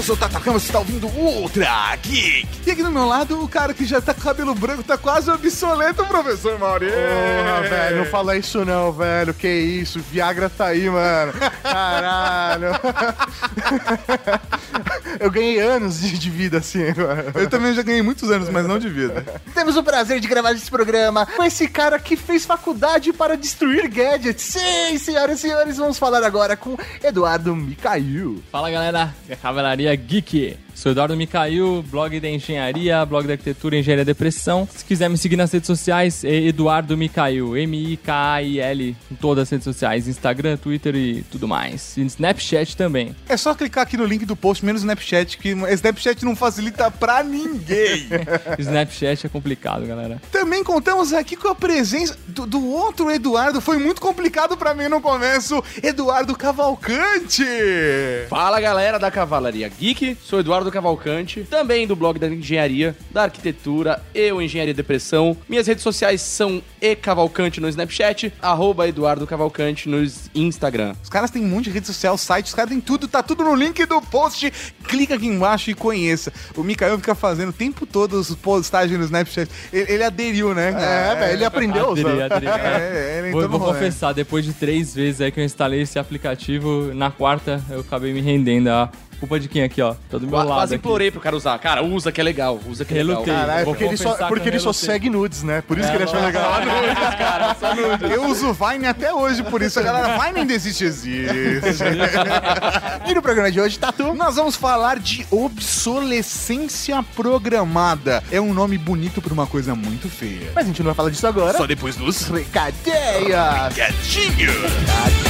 Eu sou o Tata você está ouvindo Ultra Geek. E aqui do meu lado, o cara que já tá com cabelo branco, tá quase obsoleto, professor Mauri. Porra, velho, não fala isso não, velho. Que isso, Viagra tá aí, mano. Caralho. Eu ganhei anos de, de vida assim, mano. Eu também já ganhei muitos anos, mas não de vida. Temos o prazer de gravar esse programa com esse cara que fez faculdade para destruir gadgets. Sim, senhoras e senhores, vamos falar agora com Eduardo Micail. Fala galera, é Cavalaria Geek. Sou Eduardo Micail, blog da engenharia, blog da arquitetura e engenharia da depressão. Se quiser me seguir nas redes sociais, é Eduardo Micail, M-I-K-A-I-L, em todas as redes sociais, Instagram, Twitter e tudo mais. E Snapchat também. É só clicar aqui no link do post, menos Snapchat, que Snapchat não facilita pra ninguém. Snapchat é complicado, galera. Também contamos aqui com a presença do, do outro Eduardo. Foi muito complicado pra mim no começo, Eduardo Cavalcante. Fala galera da Cavalaria Geek, sou Eduardo Cavalcante, também do blog da engenharia, da arquitetura e o Engenharia Depressão. Minhas redes sociais são ecavalcante no Snapchat, arroba Eduardo Cavalcante no Instagram. Os caras têm um monte de rede social, site, os caras têm tudo, tá tudo no link do post. Clica aqui embaixo e conheça. O Mikael fica fazendo o tempo todo os postagens no Snapchat. Ele, ele aderiu, né? É, velho, ele aprendeu a usar. Aderi, aderi. É, ele Vou, vou confessar, depois de três vezes aí que eu instalei esse aplicativo, na quarta eu acabei me rendendo. A culpa de quem aqui, ó? Tô do meu Qua- lado Quase aqui. implorei pro cara usar. Cara, usa que é legal, usa que é legal. Relutei. Caralho, porque ele só, porque ele só segue nudes, né? Por isso que ele achou legal. Eu uso o Vine até hoje, por isso a galera Vine ainda existe, existe. E no programa de hoje, Tatu. Nós vamos falar de obsolescência programada. É um nome bonito pra uma coisa muito feia. Mas a gente não vai falar disso agora. Só depois dos Recadeias. gatinhos. Recadinhos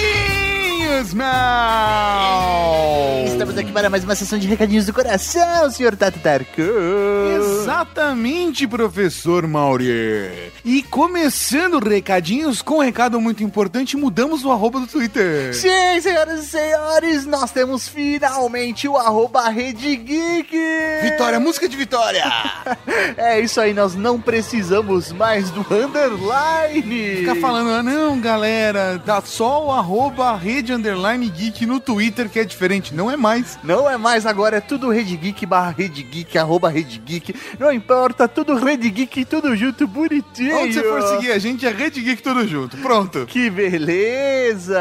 mal. Estamos aqui para mais uma sessão de recadinhos do coração, senhor Tatu Tarku. Exatamente, professor Mauri. E começando recadinhos com um recado muito importante, mudamos o arroba do Twitter. Sim, senhoras e senhores, nós temos finalmente o arroba Rede Geek. Vitória, música de vitória. É isso aí, nós não precisamos mais do underline. Fica falando, ah, não, galera, dá só o arroba rede underline geek no Twitter que é diferente. Não é mais. Não é mais agora, é tudo Rede Geek barra Rede Geek, arroba Rede Geek. Não importa, tudo Rede Geek, tudo junto, bonitinho. Onde você for seguir a gente, é Rede Geek tudo junto. Pronto. Que beleza!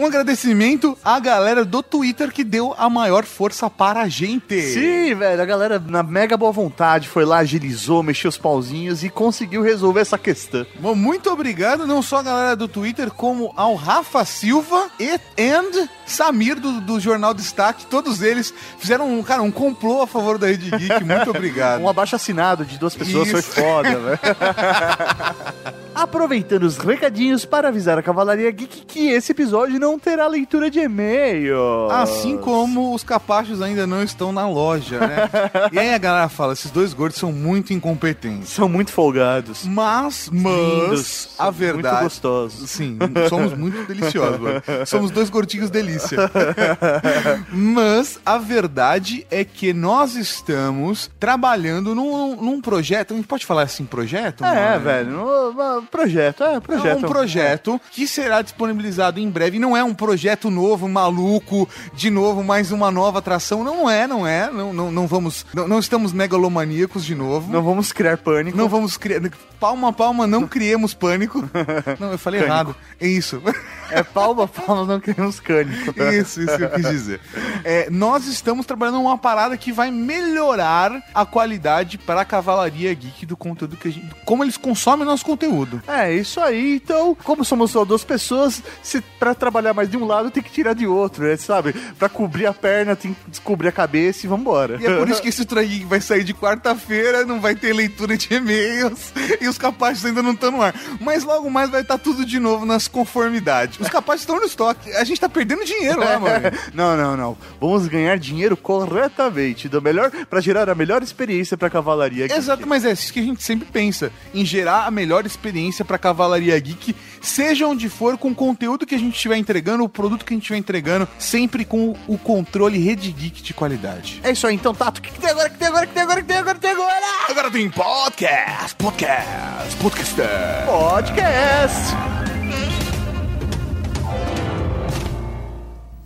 Um agradecimento à galera do Twitter que deu a maior força para a gente. Sim, velho, a galera na mega boa vontade foi lá, agilizou, mexeu os pauzinhos e conseguiu resolver essa questão. Bom, muito obrigado não só à galera do Twitter, como ao Rafa Silva e and Samir do, do Jornal Destaque. Todos eles fizeram, um, cara, um complô a favor da Rede Geek. Muito obrigado. Um abaixo assinado de duas pessoas foi Isso. foda, velho. Aproveitando os recadinhos para avisar a Cavalaria Geek que esse episódio não terá leitura de e-mail. Assim como os capachos ainda não estão na loja, né? e aí a galera fala, esses dois gordos são muito incompetentes. São muito folgados. Mas, mas, Lindos, a verdade... Muito gostosos. Sim, somos muito deliciosos, mano. Somos dois gordinhos delícia. Mas a verdade é que nós estamos trabalhando num, num projeto. A gente pode falar assim, projeto? É, mano? velho. no- no- projeto, é, projeto. É um projeto que será disponibilizado em breve. Não é um projeto novo, maluco, de novo, mais uma nova atração. Não é, não é. Não, não, não vamos. Não, não estamos megalomaníacos de novo. Não vamos criar pânico. Não vamos criar. Palma a palma, não criemos pânico. Não, eu falei Cânico. errado. É isso. É palma, palma, não criamos cânico. Isso, isso que eu quis dizer. É, nós estamos trabalhando uma parada que vai melhorar a qualidade para a cavalaria geek do conteúdo que a gente. Como eles consomem nosso conteúdo. É, isso aí. Então, como somos só duas pessoas, se pra trabalhar mais de um lado, tem que tirar de outro, né, sabe? Pra cobrir a perna, tem que descobrir a cabeça e vambora. E é por isso que esse Geek vai sair de quarta-feira, não vai ter leitura de e-mails e os capazes ainda não estão no ar. Mas logo mais vai estar tudo de novo nas conformidades. Os capazes estão no estoque. A gente tá perdendo dinheiro lá, mano. Não, não, não. Vamos ganhar dinheiro corretamente, do melhor para gerar a melhor experiência pra cavalaria. geek. Exato, mas é isso que a gente sempre pensa, em gerar a melhor experiência pra Cavalaria Geek, seja onde for, com o conteúdo que a gente estiver entregando, o produto que a gente estiver entregando, sempre com o controle Rede Geek de qualidade. É isso aí, então, Tato, o que, que tem agora? O que tem agora? O que tem agora? O que tem agora? O que tem agora? Agora tem podcast, podcast, podcast. Podcast!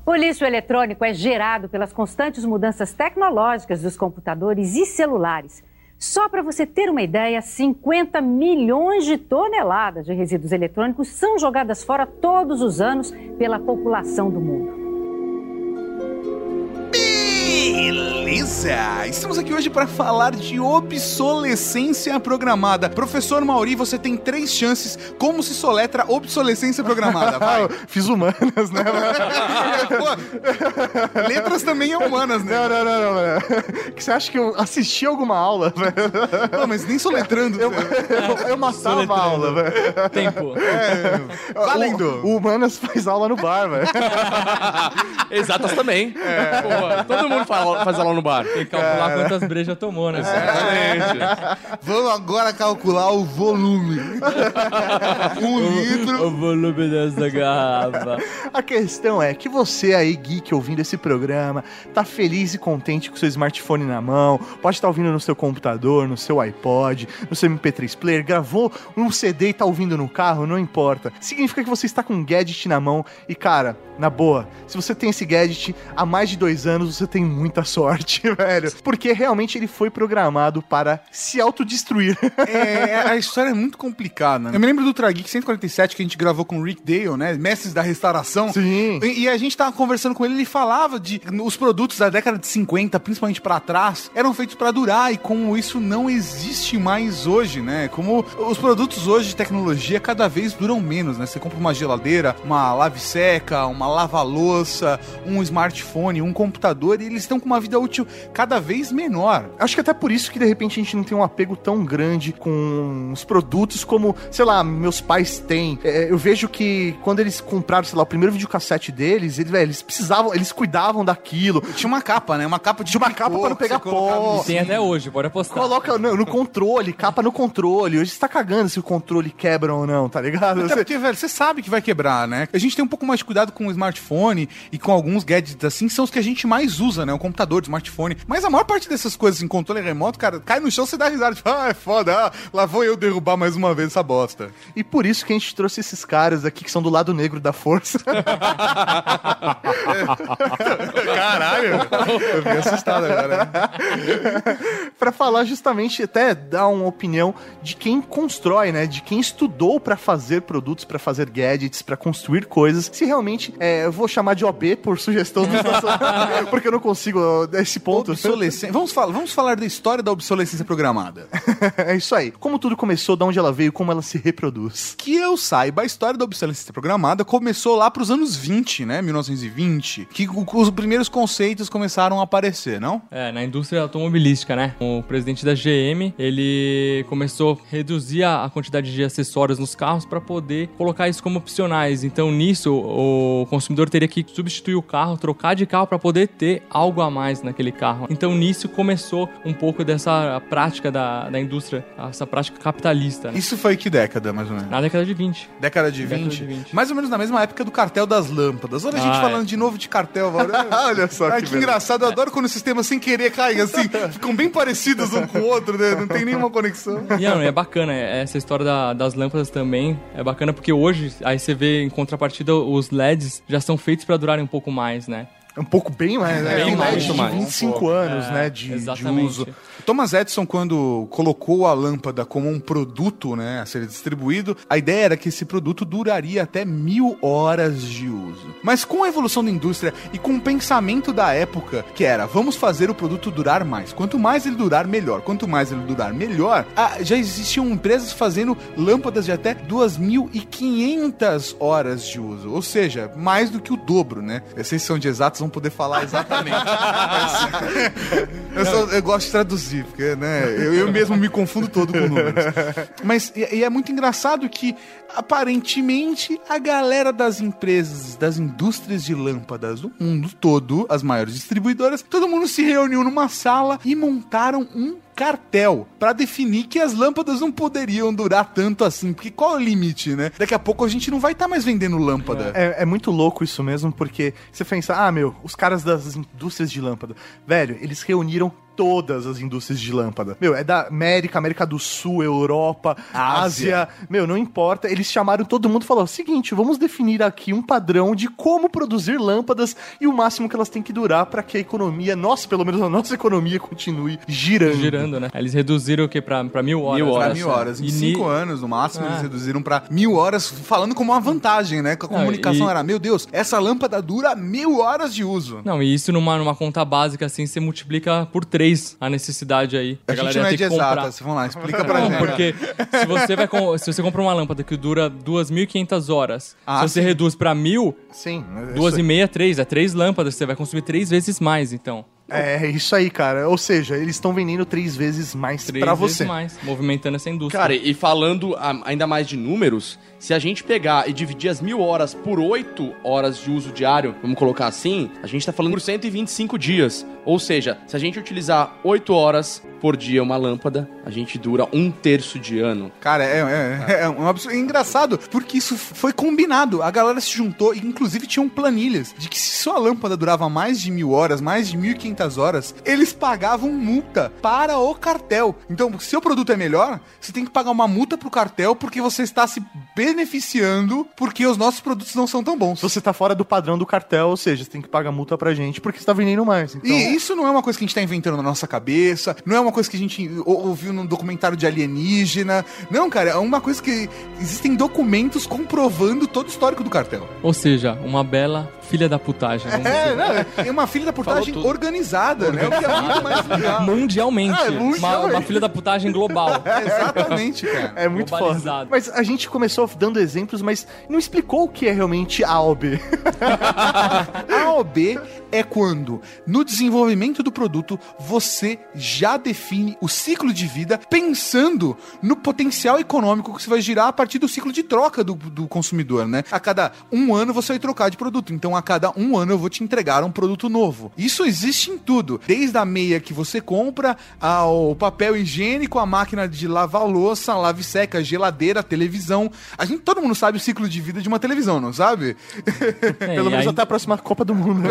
O lixo eletrônico é gerado pelas constantes mudanças tecnológicas dos computadores e celulares. Só para você ter uma ideia, 50 milhões de toneladas de resíduos eletrônicos são jogadas fora todos os anos pela população do mundo. Beleza! Estamos aqui hoje para falar de obsolescência programada. Professor Mauri, você tem três chances. Como se soletra obsolescência programada? Vai. Fiz humanas, né? Pô, letras também é humanas, né? Não, não, não, não, você acha que eu assisti alguma aula? Não, mas nem soletrando. Eu, eu, eu matava a aula, velho. Tempo. Valendo. O, o Humanas faz aula no bar, velho. Exatas também. Porra, todo mundo fala- faz aula no bar. Tem que calcular quantas brejas tomou, né? Exatamente. Vamos agora calcular o volume. um litro. O volume dessa garrafa. A questão é que você aí, geek, ouvindo esse programa, tá feliz e contente com seu smartphone na mão, pode estar ouvindo no seu computador, no seu iPod, no seu MP3 player, gravou um CD e tá ouvindo no carro, não importa. Significa que você está com um gadget na mão e, cara, na boa, se você tem esse gadget há mais de dois anos, você tem muita sorte, velho. Porque realmente ele foi programado para se autodestruir. É, a história é muito complicada. né? Eu me lembro do Trageek 147 que a gente gravou com o Rick Dale, né? Mestres da restauração. Sim. E, e a gente tava conversando com ele, ele falava de os produtos da década de 50, principalmente pra trás, eram feitos pra durar e como isso não existe mais hoje, né? Como os produtos hoje de tecnologia cada vez duram menos, né? Você compra uma geladeira, uma lave seca, uma lava-louça, um smartphone, um computador e eles estão com uma vida útil cada vez menor. Acho que até por isso que de repente a gente não tem um apego tão grande com os produtos como, sei lá, meus pais têm. É, eu vejo que quando eles compraram, sei lá, o primeiro videocassete deles, eles, velho, eles precisavam, eles cuidavam daquilo. Tinha uma capa, né? Uma capa de Tinha uma capa pra não que pegar pó. Tem até hoje, pode apostar. Coloca no, no controle, capa no controle. Hoje você tá cagando se o controle quebra ou não, tá ligado? Até Você- porque, velho, você sabe que vai quebrar, né? A gente tem um pouco mais de cuidado com o smartphone e com alguns gadgets assim, são os que a gente mais usa, né? O computador, o smartphone. Mas a maior parte dessas coisas em controle remoto, cara, cai no chão, você dá risada. Tipo, ah, é foda, ah, lá vou eu derrubar mais uma vez essa bosta. E por isso que a gente trouxe esses caras aqui que são do lado negro da força. Caralho, eu fiquei assustado agora. Pra falar justamente, até dar uma opinião de quem constrói, né? De quem estudou pra fazer produtos, pra fazer gadgets, pra construir coisas. Se realmente, é, eu vou chamar de OB por sugestão do porque eu não consigo ó, esse ponto. Obsolescência. Vamos, falar, vamos falar da história da obsolescência programada. é isso aí. Como tudo começou, de onde ela veio, como ela se reproduz. Que eu saiba, a história da obsolescência programada começou lá pros anos 20, né? 1920, que os primeiros conceitos começaram a aparecer, não? É, na indústria automobilística, né? O presidente da GM, ele começou a reduzir a a quantidade de acessórios nos carros para poder colocar isso como opcionais. Então, nisso, o consumidor teria que substituir o carro, trocar de carro para poder ter algo a mais naquele carro. Então, nisso começou um pouco dessa prática da, da indústria, essa prática capitalista, né? Isso foi que década, mais ou menos? Na década de 20. Década de 20? Década de 20. Mais ou menos na mesma época do cartel das lâmpadas. Olha a gente Ah, é. falando de novo de cartel. Olha, só Ai, que que, engraçado. Eu adoro quando os sistemas sem querer caem assim. ficam bem parecidos um com o outro, né? Não tem nenhuma conexão. E não, é bacana, é- essa história da- das lâmpadas também é bacana porque hoje, aí você vê em contrapartida, os LEDs já são feitos para durarem um pouco mais, né? Um pouco bem mais, né? Bem Tem mais, de mais. 25 anos, né? De, de uso. Thomas Edison, quando colocou a lâmpada como um produto, né, a ser distribuído, a ideia era que esse produto duraria até mil horas de uso. Mas com a evolução da indústria e com o pensamento da época, que era, vamos fazer o produto durar mais. Quanto mais ele durar, melhor. Quanto mais ele durar, melhor. ah, já existiam empresas fazendo lâmpadas de até 2.500 horas de uso. Ou seja, mais do que o dobro, né? Vocês são de exatos, vão poder falar exatamente. Eu, só- eu gosto de traduzir, porque né, eu, eu mesmo me confundo todo com números. Mas e é muito engraçado que, aparentemente, a galera das empresas, das indústrias de lâmpadas do mundo todo, as maiores distribuidoras, todo mundo se reuniu numa sala e montaram um cartel pra definir que as lâmpadas não poderiam durar tanto assim, porque qual é o limite, né? Daqui a pouco a gente não vai estar mais vendendo lâmpada. É, é muito louco isso mesmo, porque você pensa, ah, meu, os caras das indústrias de lâmpada. Velho, eles reuniram todas as indústrias de lâmpada. Meu, é da América, América do Sul, Europa, Ásia. Meu, não importa. Eles chamaram todo mundo e falaram: seguinte, vamos definir aqui um padrão de como produzir lâmpadas e o máximo que elas têm que durar para que a economia, nossa, pelo menos a nossa economia, continue girando. Girando, né? Eles reduziram o quê? Pra, pra mil horas. Mil né? Pra horas. mil horas. Em E cinco ni- anos, no máximo, Ah. eles reduziram pra mil horas, falando como uma vantagem, né? Que a Não, comunicação e- era, meu Deus, essa lâmpada dura mil horas de uso. Não, e isso numa, numa conta básica, assim, você multiplica por três a necessidade aí. A gente não é de ter que comprar. exatas, vamos lá, explica pra Não, gente. porque se você, vai com- se você compra uma lâmpada que dura 2.500 horas, Ah, se você sim. reduz pra mil, Sim. duas isso- e meia, três. É três lâmpadas, você vai consumir três vezes mais, então. É isso aí, cara. Ou seja, eles estão vendendo três vezes mais Três pra vezes você. mais, movimentando essa indústria. Cara, e falando ainda mais de números, se a gente pegar e dividir as mil horas por oito horas de uso diário, vamos colocar assim, a gente tá falando por 125 dias. Ou seja, se a gente utilizar oito horas por dia uma lâmpada, a gente dura um terço de ano. Cara, é, é, é um absurdo. É engraçado, porque isso foi combinado. A galera se juntou e, inclusive, tinham planilhas de que se sua lâmpada durava mais de mil horas, mais de 1.500 horas, eles pagavam multa para o cartel. Então, se o produto é melhor, você tem que pagar uma multa pro cartel porque você está se beneficiando porque os nossos produtos não são tão bons. Você tá fora do padrão do cartel, ou seja, você tem que pagar multa pra gente porque você tá vendendo mais. Então, E isso não é uma coisa que a gente tá inventando na nossa cabeça, não é uma coisa que a gente ou- ouviu num documentário de alienígena. Não, cara, é uma coisa que existem documentos comprovando todo o histórico do cartel. Ou seja, uma bela filha da putagem. vamos É, dizer. não, é uma filha da portagem tudo. organizada, né? O que é muito mais legal. Mundialmente. É Uma, mundialmente. uma filha da putagem global. Exatamente, cara. É muito foda. Mas a gente começou dando exemplos, mas não explicou o que é realmente A ou B. A ou B é quando, no desenvolvimento do produto, você já define o ciclo de vida pensando no potencial econômico que você vai girar a partir do ciclo de troca do, do consumidor, né? A cada um ano você vai trocar de produto. Então, a cada um ano eu vou te entregar um produto novo. Isso existe em tudo. Desde a meia que você compra, ao papel higiênico, a máquina de lavar louça, a lave seca, geladeira, televisão. A gente, todo mundo sabe o ciclo de vida de uma televisão, não sabe? É, Pelo menos aí- até a próxima Copa do Mundo. né?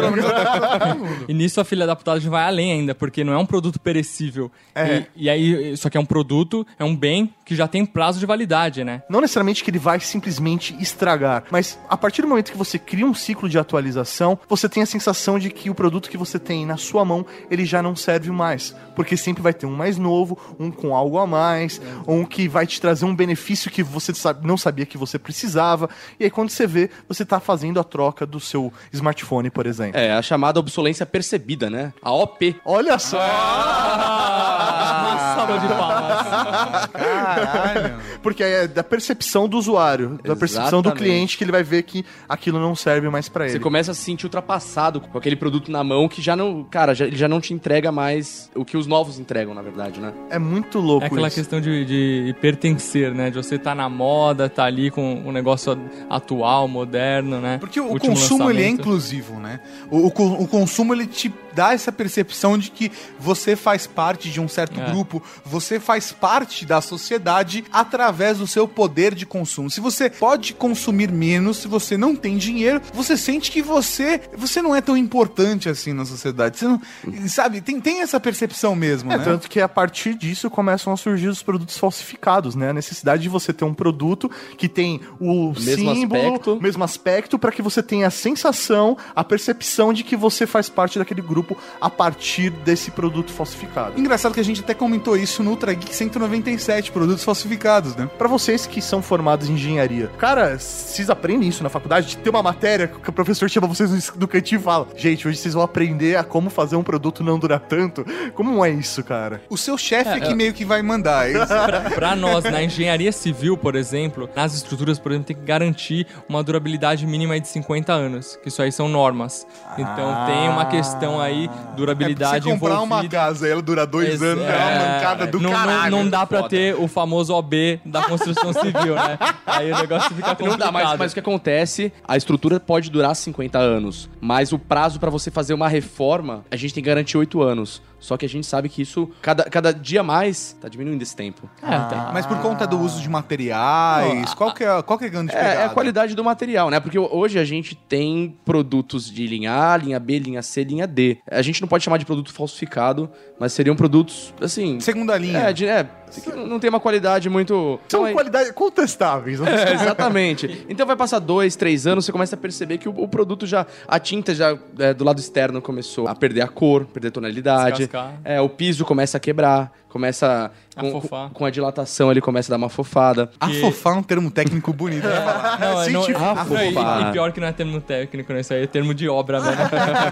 E nisso a filha da putagem vai além ainda, porque não é um produto perecível. É. E, e aí, só que é um produto, é um bem que já tem prazo de validade, né? Não necessariamente que ele vai simplesmente estragar, mas a partir do momento que você cria um ciclo de atualização, você tem a sensação de que o produto que você tem na sua mão, ele já não serve mais, porque sempre vai ter um mais novo, um com algo a mais, um que vai te trazer um benefício que você sabe- não sabia que você precisava, e aí quando você vê, você tá fazendo a troca do seu smartphone, por exemplo. É, a chamada obsolência percebida, né? A OP. Olha só! Uma salva de palmas. Caralho. Porque é da percepção do usuário, da percepção do cliente que ele vai ver que aquilo não serve mais pra ele. Você começa a se sentir ultrapassado com aquele produto na mão que já não. Cara, já, ele já não te entrega mais o que os novos entregam, na verdade, né? É muito louco É aquela isso. questão de, de pertencer, né? De você estar na moda, tá ali com um negócio atual, moderno, né? Porque o Último consumo ele é lançamento. inclusivo, né? O, o o consumo ele te dá essa percepção de que você faz parte de um certo É. grupo, você faz parte da sociedade através do seu poder de consumo. Se você pode consumir menos, se você não tem dinheiro, você sente que você você não é tão importante assim na sociedade. Você não, sabe? Tem, tem essa percepção mesmo, É, né? tanto que a partir disso começam a surgir os produtos falsificados, né? A necessidade de você ter um produto que tem o mesmo símbolo, aspecto. mesmo aspecto, para que você tenha a sensação, a percepção de que você faz parte daquele grupo a partir desse produto falsificado. Engraçado que a gente até comentou isso no Ultra Geek 197, produtos falsificados, né? Pra vocês que são formados em engenharia, cara, vocês aprendem isso na faculdade? Tem uma matéria que o professor chama vocês no- no cantinho e fala: Gente, hoje vocês vão aprender a como fazer um produto não durar tanto. Como é isso, cara? O seu chefe que meio que vai mandar. é isso. Pra, pra nós, na engenharia civil, por exemplo, nas estruturas, por exemplo, tem que garantir uma durabilidade mínima de 50 anos, que isso aí são normas. Então tem uma questão aí, É pra durabilidade você comprar uma envolvida. casa e ela dura dois Esse- anos, é uma mancada do não, não- caralho. Não, dá pra Foda. ter o famoso OB da construção civil, né? Aí o negócio fica complicado. Não dá, mas, mas o que acontece, a estrutura pode durar 50 anos, mas o prazo pra você fazer uma reforma, a gente tem que garantir 8 anos. Só que a gente sabe que isso, cada, cada dia mais, tá diminuindo esse tempo. É, tá. Mas por conta do uso de materiais, qual que é, qual que é a grande É, é a pegada? qualidade do material, né? Porque hoje a gente tem produtos de linha A, linha B, linha C, linha D. A gente não pode chamar de produto falsificado, mas seriam produtos, assim... Segunda linha. É, de, é não tem uma qualidade muito... São é- qualidades contestáveis. É, exatamente. Então vai passar dois, três anos, você começa a perceber que o, o produto já. A tinta já é, do lado externo começou a perder a cor, perder a tonalidade. Descascar. É, o piso começa a quebrar, começa. Com, com, com a dilatação ele começa a dar uma fofada. Afofar é um termo técnico bonito falar. Não, é, não, não, afofar. e, e pior que não é termo técnico, né? Isso aí é termo de obra, né?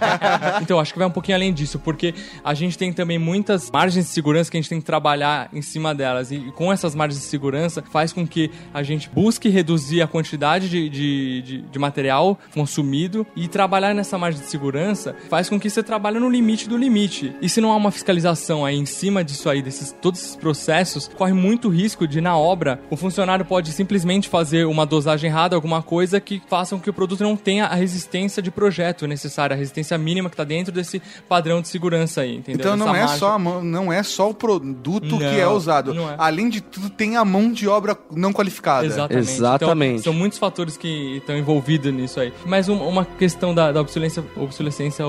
então, acho que vai um pouquinho além disso, porque a gente tem também muitas margens de segurança que a gente tem que trabalhar em cima delas. E com essas margens de segurança, faz com que a gente busque reduzir a quantidade de, de, de, de material consumido e trabalhar nessa margem de segurança faz com que você trabalhe no limite do limite. E se não há uma fiscalização aí em cima disso aí, desses todos esses processos, corre muito risco de, na obra, o funcionário pode simplesmente fazer uma dosagem errada, alguma coisa que faça com que o produto não tenha a resistência de projeto necessária, a resistência mínima que está dentro desse padrão de segurança aí, entendeu? Então não é, margem. só não é só o produto que Não, é usado. não é. Além de tudo, tem a mão de obra não qualificada. Exatamente. Exatamente. Então, são muitos fatores que estão envolvidos nisso aí. Mas um- uma questão da, da obsolescência, obsolescência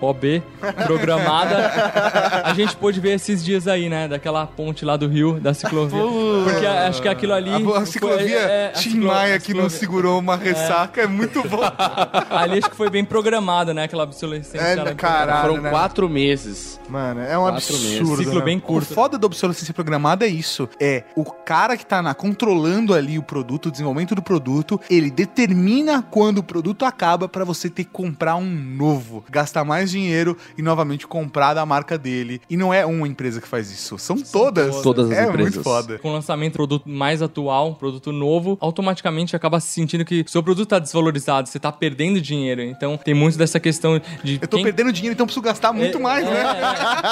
OB programada, a gente pôde ver esses dias aí, né? Daquela ponte lá do Rio, da ciclovia. Porque acho que aquilo ali. A, a ciclovia é, a Tim Maia que não segurou uma ressaca é, muito bom. Ali acho que foi bem programada, né? Aquela obsolescência. É, caralho. Foram né? quatro meses. Mano, é um Quatro meses. absurdo. Ciclo né? bem O curto. foda da obsolescência programada é isso. É o cara que tá na, controlando ali o produto, o desenvolvimento do produto, ele determina quando o produto acaba pra você ter que comprar um novo, gastar mais dinheiro e novamente comprar da marca dele. E não é uma empresa que faz isso, são, todas. todas as é empresas. muito foda. Com o lançamento do produto mais atual, produto novo, automaticamente acaba se sentindo que seu produto tá desvalorizado, você tá perdendo dinheiro. Então tem muito dessa questão de. Eu tô quem- perdendo dinheiro, então preciso gastar muito É, mais, é, né?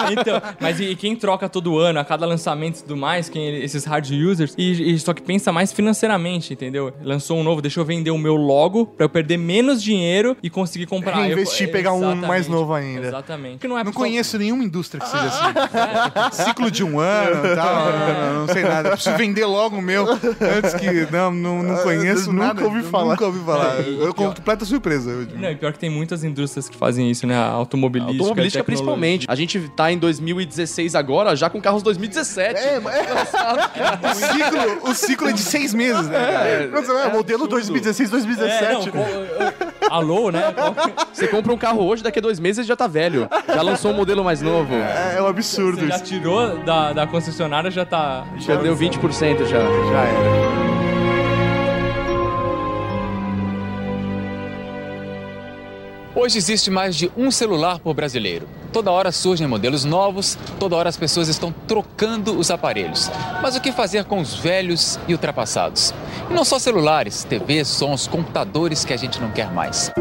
é. Então, mas e, e quem troca todo ano, a cada lançamento e tudo mais, quem, esses hard users, e, e só que pensa mais financeiramente, entendeu? Lançou um novo, deixa eu vender o meu logo pra eu perder menos dinheiro e conseguir comprar. Reinvestir, Eu- pegar um mais novo ainda. Exatamente. Porque não é Não conheço nenhuma indústria que seja assim. Ciclo de um ano e tal, não, não sei nada. Preciso vender logo o meu antes que. Não, não, não conheço Nunca nada. ouvi falar. Nunca ouvi falar. É, e- eu pior- completa surpresa. eu digo. Não, e pior que tem muitas indústrias que fazem isso, né? A automobilística. Automobilística a principalmente. A gente tá em 2016 agora, já com carros 2017. É, mas- O ciclo, o ciclo é de seis meses, né, cara? Mas é, modelo 2016, É, 2017. não, co- alô, né? Você compra um carro hoje, daqui a dois meses já tá velho. Já lançou um modelo mais novo. É, é um absurdo Você já isso. tirou da, da concessionária, já tá. Já deu 20% já. Já era. Hoje existe mais de um celular por brasileiro. Toda hora surgem modelos novos, toda hora as pessoas estão trocando os aparelhos. Mas o que fazer com os velhos e ultrapassados? E não só celulares, TVs, sons, computadores que a gente não quer mais.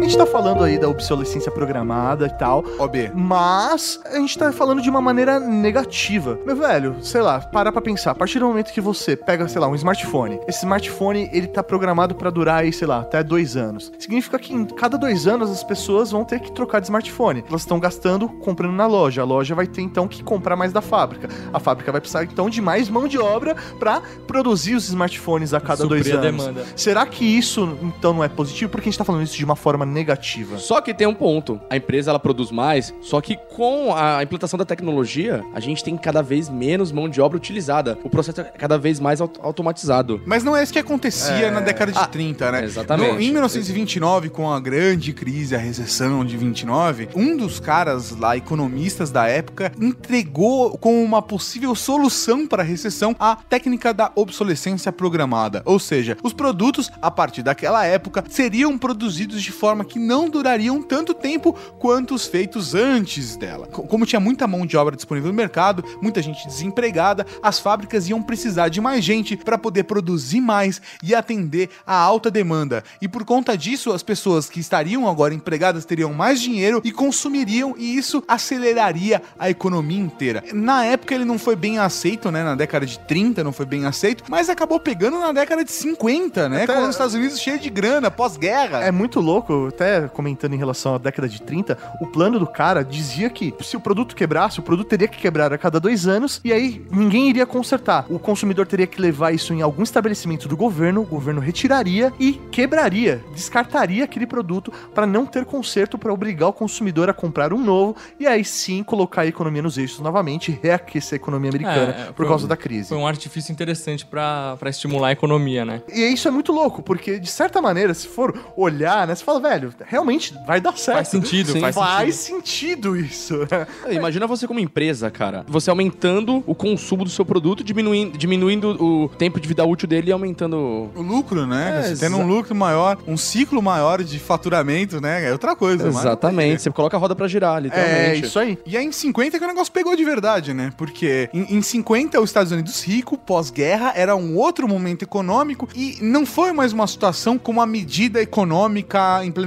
A gente tá falando aí da obsolescência programada e tal, OB. mas a gente tá falando de uma maneira negativa. Meu velho, sei lá, para pra pensar. A partir do momento que você pega, sei lá, um smartphone, esse smartphone ele tá programado pra durar aí, sei lá, até dois anos. Significa que em cada dois anos as pessoas vão ter que trocar de smartphone. Elas estão gastando comprando na loja. A loja vai ter então que comprar mais da fábrica. A fábrica vai precisar então de mais mão de obra pra produzir os smartphones a cada Suprir dois a anos. demanda. Será que isso então não é positivo? Porque a gente tá falando isso de uma forma negativa. Só que tem um ponto. A empresa ela produz mais, só que com a implantação da tecnologia, a gente tem cada vez menos mão de obra utilizada. O processo é cada vez mais aut- automatizado. Mas não é isso que acontecia na década de Ah, 30, né? exatamente. No- em 1929, com a grande crise, a recessão de 29, um dos caras lá, economistas da época, entregou como uma possível solução para a recessão a técnica da obsolescência programada. Ou seja, os produtos, a partir daquela época, seriam produzidos de forma que não durariam tanto tempo quanto os feitos antes dela. Co- Como tinha muita mão de obra disponível no mercado, muita gente desempregada, as fábricas iam precisar de mais gente para poder produzir mais e atender a alta demanda. E por conta disso, as pessoas que estariam agora empregadas teriam mais dinheiro e consumiriam, e isso aceleraria a economia inteira. Na época ele não foi bem aceito, né? Na década de 30 não foi bem aceito, mas acabou pegando na década de 50, né? Até- Com os Estados Unidos cheio de grana, pós-guerra. É muito louco, até comentando em relação à década de 30, o plano do cara dizia que se o produto quebrasse, o produto teria que quebrar a cada dois anos e aí ninguém iria consertar. O consumidor teria que levar isso em algum estabelecimento do governo, o governo retiraria e quebraria, descartaria aquele produto para não ter conserto para obrigar o consumidor a comprar um novo e aí sim colocar a economia nos eixos novamente e reaquecer a economia americana É, é, por causa um- da crise. Foi um artifício interessante pra estimular a economia, né? E isso é muito louco, porque de certa maneira, se for olhar, né, você fala, velho, realmente vai dar certo. Faz sentido, Sim, faz faz sentido isso. É, Imagina você como empresa, cara. Você aumentando o consumo do seu produto, diminuindo, diminuindo o tempo de vida útil dele e aumentando. O lucro, né? É, Você tendo um lucro maior, um ciclo maior de faturamento, né? É outra coisa. mas- Exatamente. Você coloca a roda pra girar, literalmente. É, isso aí. E aí em 50 que o negócio pegou de verdade, né? Porque em, em 50 os Estados Unidos rico, pós-guerra, era um outro momento econômico e não foi mais uma situação com uma medida econômica implementada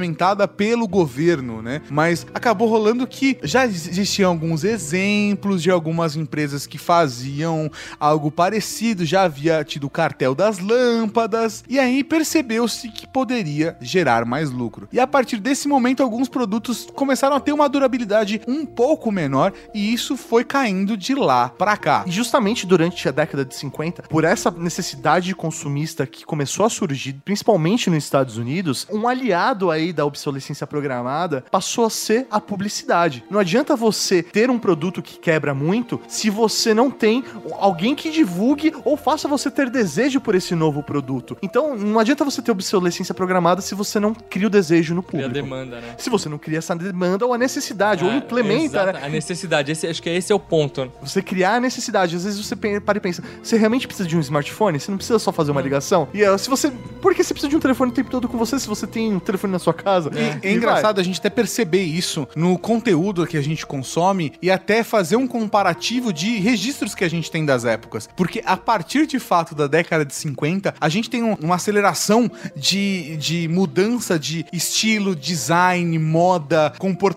pelo governo, né? Mas acabou rolando que já existiam alguns exemplos de algumas empresas que faziam algo parecido, já havia tido o cartel das lâmpadas, e aí percebeu-se que poderia gerar mais lucro. E a partir desse momento, alguns produtos começaram a ter uma durabilidade um pouco menor, e isso foi caindo de lá pra cá. E justamente durante a década de 50, por essa necessidade consumista que começou a surgir, principalmente nos Estados Unidos, um aliado aí da obsolescência programada passou a ser a publicidade. Não adianta você ter um produto que quebra muito se você não tem alguém que divulgue ou faça você ter desejo por esse novo produto. Então, não adianta você ter obsolescência programada se você não cria o desejo no Cria público. demanda, né? Se você não cria essa demanda ou a necessidade, ou É, implementa, exata- né? A necessidade, esse, acho que esse é o ponto. Você criar a necessidade. Às vezes você para e pensa, você realmente precisa de um smartphone? Você não precisa só fazer uma ligação? E eh, se você. Por que você precisa de um telefone o tempo todo com você se você tem um telefone na sua casa? É, engraçado a gente até perceber isso no conteúdo que a gente consome e até fazer um comparativo de registros que a gente tem das épocas. Porque a partir de fato da década de 50, a gente tem um- uma aceleração de, de mudança de estilo, design, moda,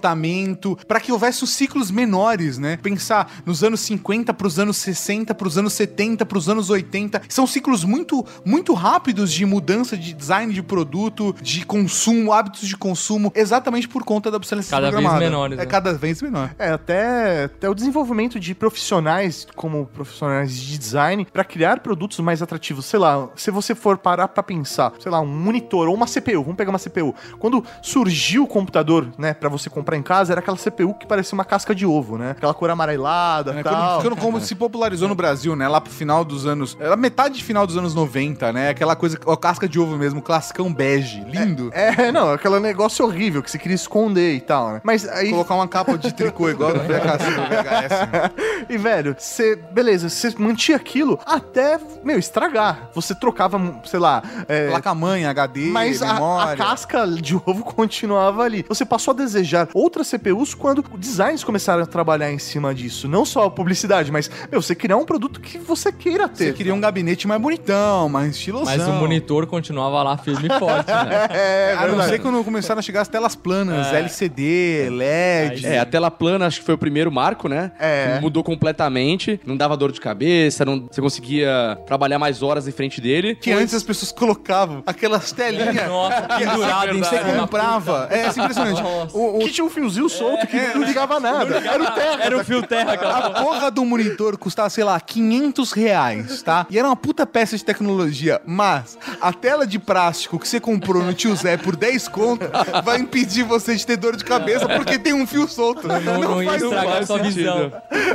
comportamento, para que houvesse os ciclos menores, né? Pensar nos anos 50 para os anos 60, para os anos 70, para os anos 80, são ciclos muito muito rápidos de mudança de design de produto, de consumo, hábitos de consumo, exatamente por conta da obsolescência Cada vez programada. menores, É né? cada vez menor. É, até, até o desenvolvimento de profissionais, como profissionais de design, para criar produtos mais atrativos. Sei lá, se você for parar pra pensar, sei lá, um monitor ou uma CPU, vamos pegar uma CPU. Quando surgiu o computador, né, para você comprar em casa, era aquela CPU que parecia uma casca de ovo, né? Aquela cor amarelada É, tal. quando, quando- como se popularizou no Brasil, né? Lá pro final dos anos. Era metade de final dos anos 90, né? Aquela coisa, a casca de ovo mesmo, classicão bege, lindo. É, não, aquele negócio horrível que você queria esconder e tal, né? Mas aí. Colocar uma capa de tricô igual do VHS, do VHS. né? E, velho, você. Beleza, você mantinha aquilo até, meu, estragar. Você trocava, sei lá. É, Placa-mãe, HD, mas a, memória. a casca de ovo continuava ali. Você passou a desejar outras CPUs quando designs começaram a trabalhar em cima disso. Não só a publicidade, mas, meu, você criar um produto que você queira ter. Você queria um gabinete mais bonitão, mais estilosão. Mas o monitor continuava lá firme e forte, né? É, A não ser quando começaram a chegar as telas planas, É. LCD, LED. É, a tela plana acho que foi o primeiro marco, né? É. Que Mudou completamente, não dava dor de cabeça, não, você conseguia trabalhar mais horas em frente dele. Que antes as pessoas colocavam aquelas telinhas Nossa, pendurado em que você comprava. É, isso é impressionante. Nossa. O, o- Que tinha um fiozinho solto que não ligava nada. Era o terra. Era o fio terra, aquela A porra do monitor custava, sei lá, 500 reais, tá? E era uma puta peça de tecnologia, mas a tela de plástico que você comprou no Tio Zé por 10 conto vai impedir você de ter dor de cabeça porque tem um fio solto. Não, não ia faz, estragar faz sua sentido. visão.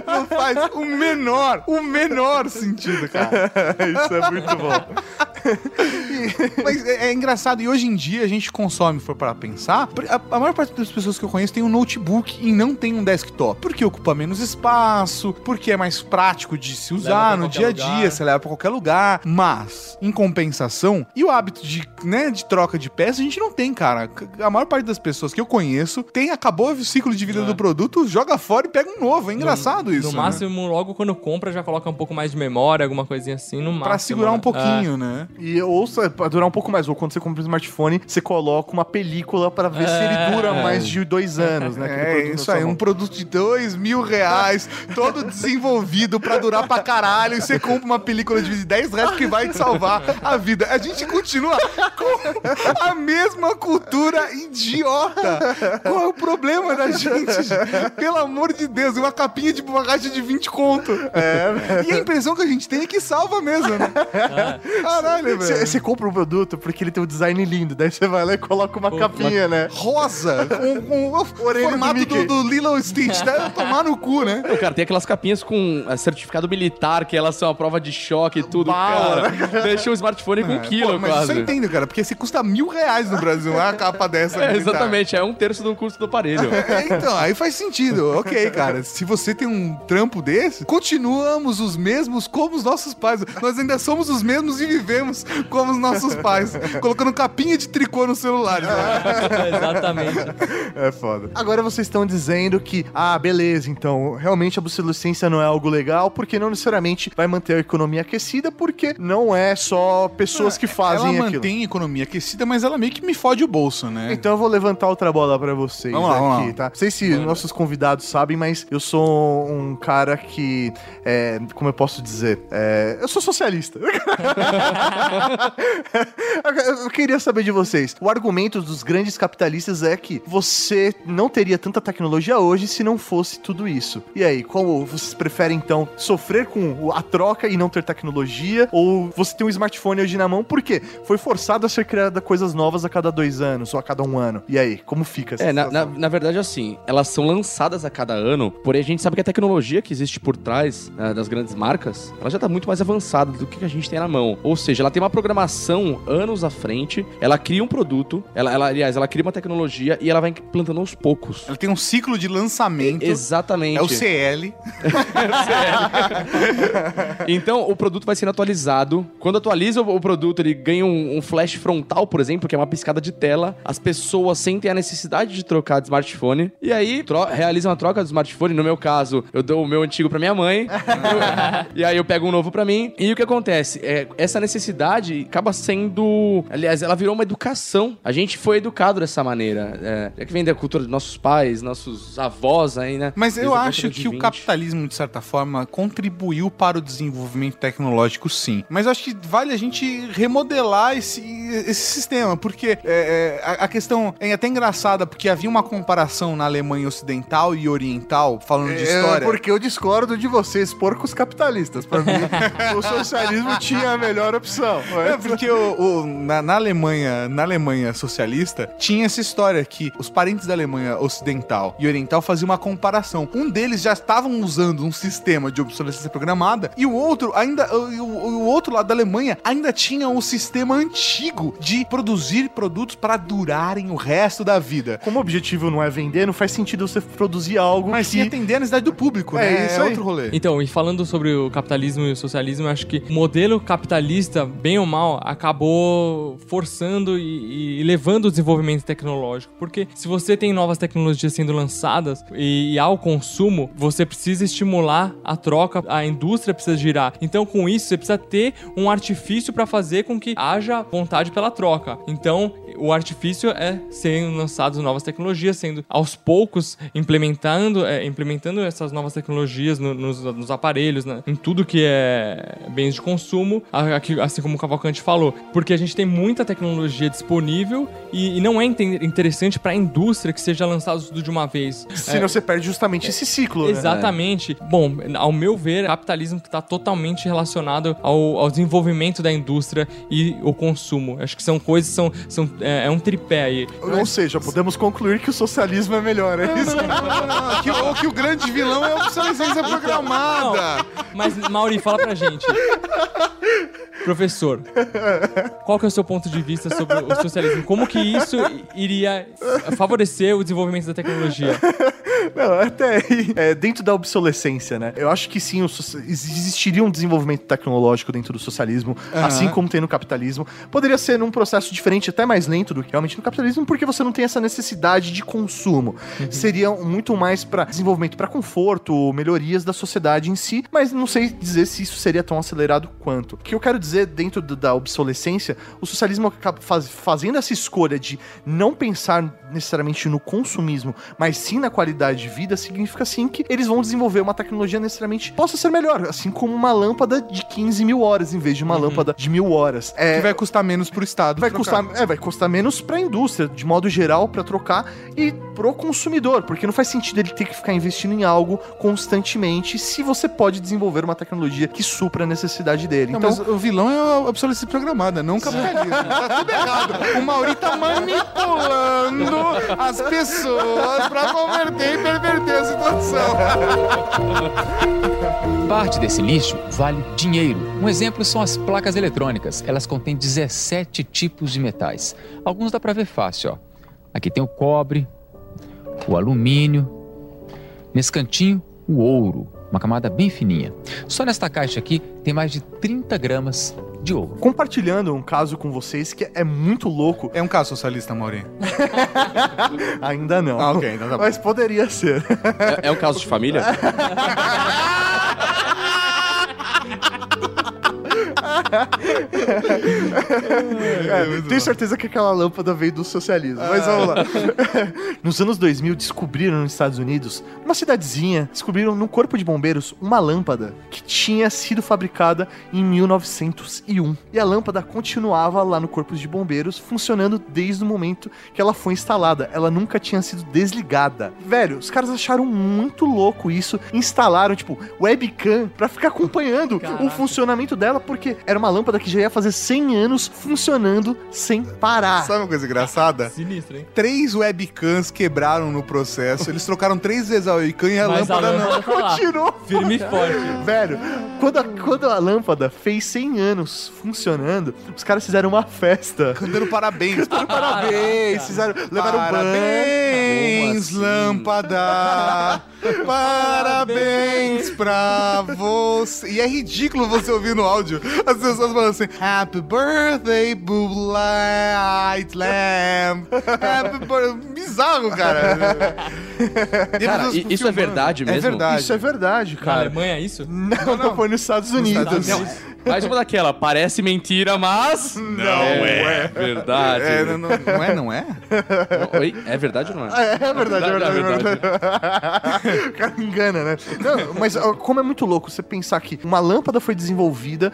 não faz o menor, o menor sentido, cara. Isso é muito bom. Mas é, é engraçado, e hoje em dia a gente consome, se for para pensar, a, a maior parte das pessoas que eu conheço tem um notebook e não tem um desktop. Porque ocupa menos espaço, porque é mais prático de se usar pra no dia a dia, lugar. você leva pra qualquer lugar. Mas, em compensação, e o hábito de, né, de troca de peças, a gente não tem, cara. A maior parte das pessoas que eu conheço tem, acabou o ciclo de vida do produto, joga fora e pega um novo. É engraçado isso. No né? máximo, logo quando compra, já coloca um pouco mais de memória, alguma coisinha assim, no máximo. Pra segurar um né? pouquinho, né? E ou pra durar um pouco mais, ou quando você compra um smartphone, você coloca uma película pra ver se ele É. dura mais de dois anos, né? É, isso aí, um produto de dois mil reais, todo desenvolvido pra durar pra caralho, e você compra uma película de 10 reais que vai te salvar a vida. A gente continua com a mesma cultura idiota. Qual é o problema da gente? Pelo amor de Deus, uma capinha de uma caixa de 20 conto. É, E a impressão que a gente tem é que salva mesmo, né? Caralho, Você velho. você compra um produto porque ele tem um design lindo, daí você vai lá e coloca uma capinha, né? Rosa, o Orelha do formato do, Mickey. do Lilo Stitch, deve tomar no cu, né? Não, cara, tem aquelas capinhas com eh, certificado militar, que elas são a prova de choque e tudo. Bala. Cara, deixa o smartphone com um É, quilo pô, mas isso quase. eu entendo, cara, porque se custa mil reais no Brasil, uma capa dessa. É, exatamente, é um terço do custo do aparelho. É, então, aí faz sentido. Ok, cara. Se você tem um trampo desse, continuamos os mesmos como os nossos pais. Nós ainda somos os mesmos e vivemos como os nossos pais. Colocando capinha de tricô no celular. né? Exatamente. É foda. Agora vocês estão dizendo que, ah, beleza, então, realmente a obsolescência não é algo legal, porque não necessariamente vai manter a economia aquecida, porque não é só pessoas que fazem ela aquilo. mantém a economia aquecida, mas ela meio que me fode o bolso, né? Então eu vou levantar outra bola pra vocês Vamos lá, aqui, vamos lá. tá? Não sei se nossos convidados sabem, mas eu sou um cara que, é, como eu posso dizer, é, eu sou socialista. eu queria saber de vocês. O argumento dos grandes capitalistas é que você não teria tanta tecnologia hoje se não fosse tudo isso. E aí, como vocês preferem então sofrer com a troca e não ter tecnologia, ou você tem um smartphone hoje na mão porque foi forçado a ser criada coisas novas a cada dois anos ou a cada um ano? E aí, como fica essa É, na, na, na verdade, assim, elas são lançadas a cada ano, porém a gente sabe que a tecnologia que existe por trás né, das grandes marcas, ela já tá muito mais avançada do que a gente tem na mão. Ou seja, ela tem uma programação anos à frente, ela cria um produto, ela, ela, aliás, ela cria uma tecnologia e ela vai implantando aos poucos. Ela tem um ciclo de lançamento. Exatamente. É o CL. Então, o produto vai sendo atualizado. Quando atualiza o o produto, ele ganha um, um flash frontal, por exemplo, que é uma piscada de tela. As pessoas sentem a necessidade de trocar de smartphone. E aí, realizam a troca do smartphone. No meu caso, eu dou o meu antigo pra minha mãe. Eu- e aí, eu pego um novo pra mim. E o que acontece? É, essa necessidade acaba sendo... Aliás, ela virou uma educação. A gente foi educado dessa maneira. É, é que vem da cultura dos nossos pais, nossos avós aí, né? Mas eu acho que o 20. capitalismo, de certa forma, contribuiu para o desenvolvimento tecnológico, sim. Mas eu acho que vale a gente remodelar esse, esse sistema, porque é, é, a, a questão é até engraçada, porque havia uma comparação na Alemanha Ocidental e Oriental, falando de É, história. porque eu discordo de vocês, porcos capitalistas. Pra mim, o socialismo tinha a melhor opção. É, porque o, o- na, na Alemanha, na Alemanha socialista, tinha essa história que os parentes da Alemanha ocidental e oriental faziam uma comparação. Um deles já estavam usando um sistema de obsolescência programada e o outro ainda, o, o- o outro lado da Alemanha ainda tinha um sistema antigo de produzir produtos para durarem o resto da vida. Como o objetivo não é vender, não faz sentido você produzir algo Mas que... sim atender a necessidade do público, É né? isso é outro rolê. Então, e falando sobre o capitalismo e o socialismo, eu acho que o modelo capitalista, bem ou mal, acabou forçando e, e levando o desenvolvimento tecnológico. Porque se você tem novas tecnologias sendo lançadas e, e ao consumo, você precisa estimular a troca, a indústria precisa girar. Então, com isso, você precisa ter um artifício para fazer com que haja vontade pela troca. Então, o artifício é sendo lançadas novas tecnologias, sendo aos poucos implementando, é, implementando essas novas tecnologias no- nos, nos aparelhos, né, em tudo que é bens de consumo, assim como o Cavalcante falou, porque a gente tem muita tecnologia disponível e, e não é inte- interessante para a indústria que seja lançado tudo de uma vez. Senão você perde justamente esse ciclo, né? Exatamente. Bom, ao meu ver, capitalismo está totalmente relacionado ao, ao desenvolvimento da indústria e o consumo. Acho que são coisas, são, são é, é, é um tripé aí. Ou seja, podemos concluir que o socialismo é melhor, é isso? Que, ou que o grande vilão é a obsolescência programada. Mas, Mauri, fala pra gente. Professor, qual que é o seu ponto de vista sobre o socialismo? Como que isso iria favorecer o desenvolvimento da tecnologia? Não, até aí, é, dentro da obsolescência, né? Eu acho que sim, existiria um desenvolvimento tecnológico dentro do socialismo, assim como tem no capitalismo. Poderia ser num processo diferente, até mais lento do que realmente no capitalismo, porque você não tem essa necessidade de consumo. Seria muito mais para desenvolvimento, para conforto, melhorias da sociedade em si, mas não sei dizer se isso seria tão acelerado quanto. O que eu quero dizer dentro do- da obsolescência, o socialismo acaba faz- fazendo essa escolha de não pensar necessariamente no consumismo, mas sim na qualidade de vida, significa sim que eles vão desenvolver uma tecnologia necessariamente possa ser melhor, assim como uma lâmpada de 15 mil horas em vez de uma lâmpada de mil horas. É, Que vai custar menos pro Estado. vai trocar. custar, é, vai custar menos pra indústria, de modo geral, pra trocar e pro consumidor, porque não faz sentido ele ter que ficar investindo em algo constantemente se você pode desenvolver uma tecnologia que supra a necessidade dele. Não, então, o vilão é a obsolescência programada, não o capitalismo. tá tudo errado. O Mauri tá manipulando as pessoas pra converter e perverter a situação. Parte desse lixo vale dinheiro. Um exemplo são as placas eletrônicas. Elas contêm 17 tipos de metais. Alguns dá pra ver fácil, ó. Aqui tem o cobre, o alumínio. Nesse cantinho, o ouro, uma camada bem fininha. Só nesta caixa aqui tem mais de 30 gramas de ouro. compartilhando um caso com vocês que é muito louco, É um caso socialista, Mauri. ainda não. Ah, ok, então tá bom. Mas poderia ser. É, é um caso de família? É, tenho certeza que aquela lâmpada veio do socialismo, mas vamos lá. Nos anos 2000, descobriram nos Estados Unidos, uma cidadezinha, descobriram no corpo de bombeiros uma lâmpada que tinha sido fabricada em 1901. E a lâmpada continuava lá no corpo de bombeiros, funcionando desde o momento que ela foi instalada. Ela nunca tinha sido desligada. Velho, os caras acharam muito louco isso, instalaram, tipo, webcam pra ficar acompanhando o funcionamento dela, porque era uma lâmpada que já ia fazer 100 anos funcionando sem parar. Sabe uma coisa engraçada? Sinistro, hein? Três webcams quebraram no processo. Eles trocaram três vezes a webcam e a Mas a lâmpada não. lâmpada tá. Continuou. Firme e forte. Velho, quando a, quando a lâmpada fez 100 anos funcionando, os caras fizeram uma festa. Cantando parabéns. Parabéns, fizeram, levaram Parabéns, assim? lâmpada. Parabéns pra você. E é ridículo você ouvir no áudio as pessoas falando assim: Happy birthday, Blue Light Lamp. Happy birthday. Bizarro, cara. Cara, isso é verdade É mesmo? verdade. Isso é verdade, Na cara. Alemanha é isso? Não, não, foi nos Estados Unidos. Estados Mais uma daquela, parece mentira, mas. Não é. Verdade. É, não, não, é, não é? Oi? É verdade ou não é? É, é verdade, é verdade, é verdade. o cara me engana, né? Não, mas como é muito louco você pensar que uma lâmpada foi desenvolvida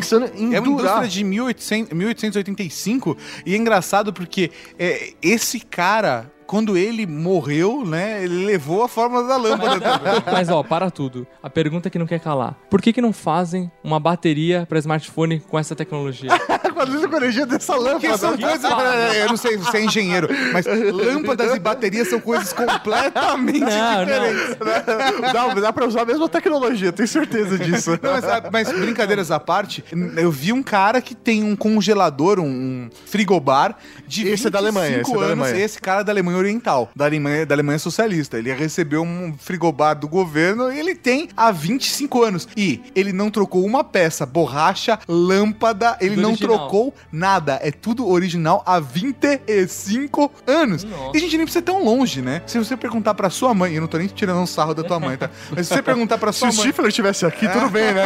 pensando em É uma durar. indústria de 1800, 1885 e é engraçado porque é, esse cara, quando ele morreu, né, ele levou a forma da lâmpada. também. Mas ó, para tudo. A pergunta que não quer calar. Por que que não fazem uma bateria pra smartphone com essa tecnologia? Com a luz com a energia dessa lâmpada. são coisas. Eu não sei se você é engenheiro, mas lâmpadas e baterias são coisas completamente Não, diferentes. Dá, dá pra usar a mesma tecnologia, tenho certeza disso. Não, mas, ah, mas brincadeiras à parte, eu vi um cara que tem um congelador, um, frigobar de Esse é da Alemanha, 25 esse é da anos. Alemanha. Esse cara é da Alemanha Oriental, da Alemanha, da Alemanha Socialista. Ele recebeu um frigobar do governo e ele tem há 25 anos. E ele não trocou uma peça, borracha, lâmpada, ele Tudo não original. trocou nada. É tudo original há 25 anos. Nossa. E a gente nem precisa ir tão longe, né? Se você perguntar pra sua mãe, eu não tô nem tirando um sarro da tua mãe, tá? Mas se você perguntar pra Se sua o mãe. Stifler estivesse aqui, tudo bem, né?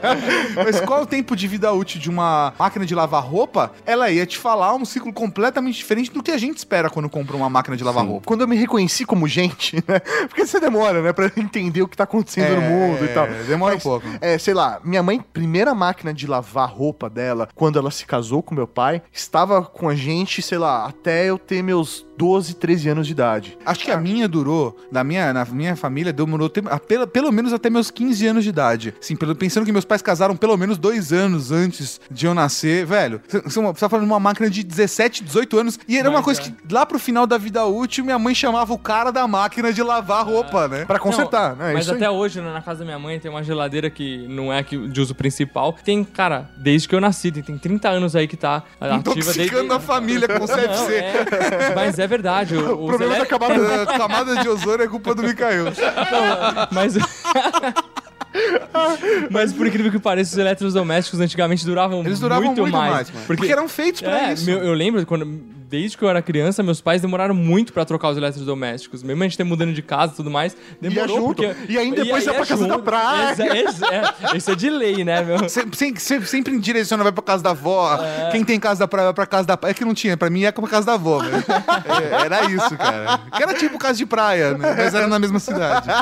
Mas qual é o tempo de vida útil de uma máquina de lavar roupa? Ela ia te falar um ciclo completamente diferente do que a gente espera quando compra uma máquina de lavar roupa. Quando eu me reconheci como gente, né? Porque você demora, né? Pra entender o que tá acontecendo no mundo e tal. Demora Mas, um pouco. É, sei lá, minha mãe, primeira máquina de lavar roupa dela, quando ela se casou com meu pai, estava com a gente, sei lá, até eu ter meus 12, 13 anos de idade. Acho que a minha durou, na minha, na minha família, demorou pelo, pelo menos até meus 15 anos de idade. Assim, pelo, pensando que meus pais casaram pelo menos dois anos antes de eu nascer, velho. Você tá falando de uma máquina de 17, 18 anos. E era uma Mas coisa é. que lá pro final da vida útil, minha mãe chamava o cara da máquina de lavar roupa, né? Pra consertar, Não, né? Mas Isso aí. até hoje, né, na casa da minha mãe, tem uma geladeira que não é de uso principal. Tem, cara, desde que eu nasci, tem, tem 30 anos aí que tá ativa desde... Intoxicando a família com Não, CFC. é, mas é verdade. O, O problema da elé- camada... Camada de ozônio é culpa do Mikael. Não, mas. mas por incrível que pareça, os eletrodomésticos antigamente duravam, Eles duravam muito, mais, mais. mano. Porque, eram feitos pra É, isso. meu- eu lembro quando, desde que eu era criança, meus pais demoraram muito pra trocar os eletrodomésticos. Mesmo a gente ter mudando de casa e tudo mais, demorou junto. porque... E aí depois você vai pra casa da junto. praia. Exa- é, isso é de lei, né, meu? Sempre, sempre, sempre, direciona, vai pra casa da avó. É. Quem tem casa da praia vai pra casa da praia. É que não tinha, pra mim é pra casa da avó, velho. É, era isso, cara. Que era tipo casa de praia, né? mas era na mesma cidade.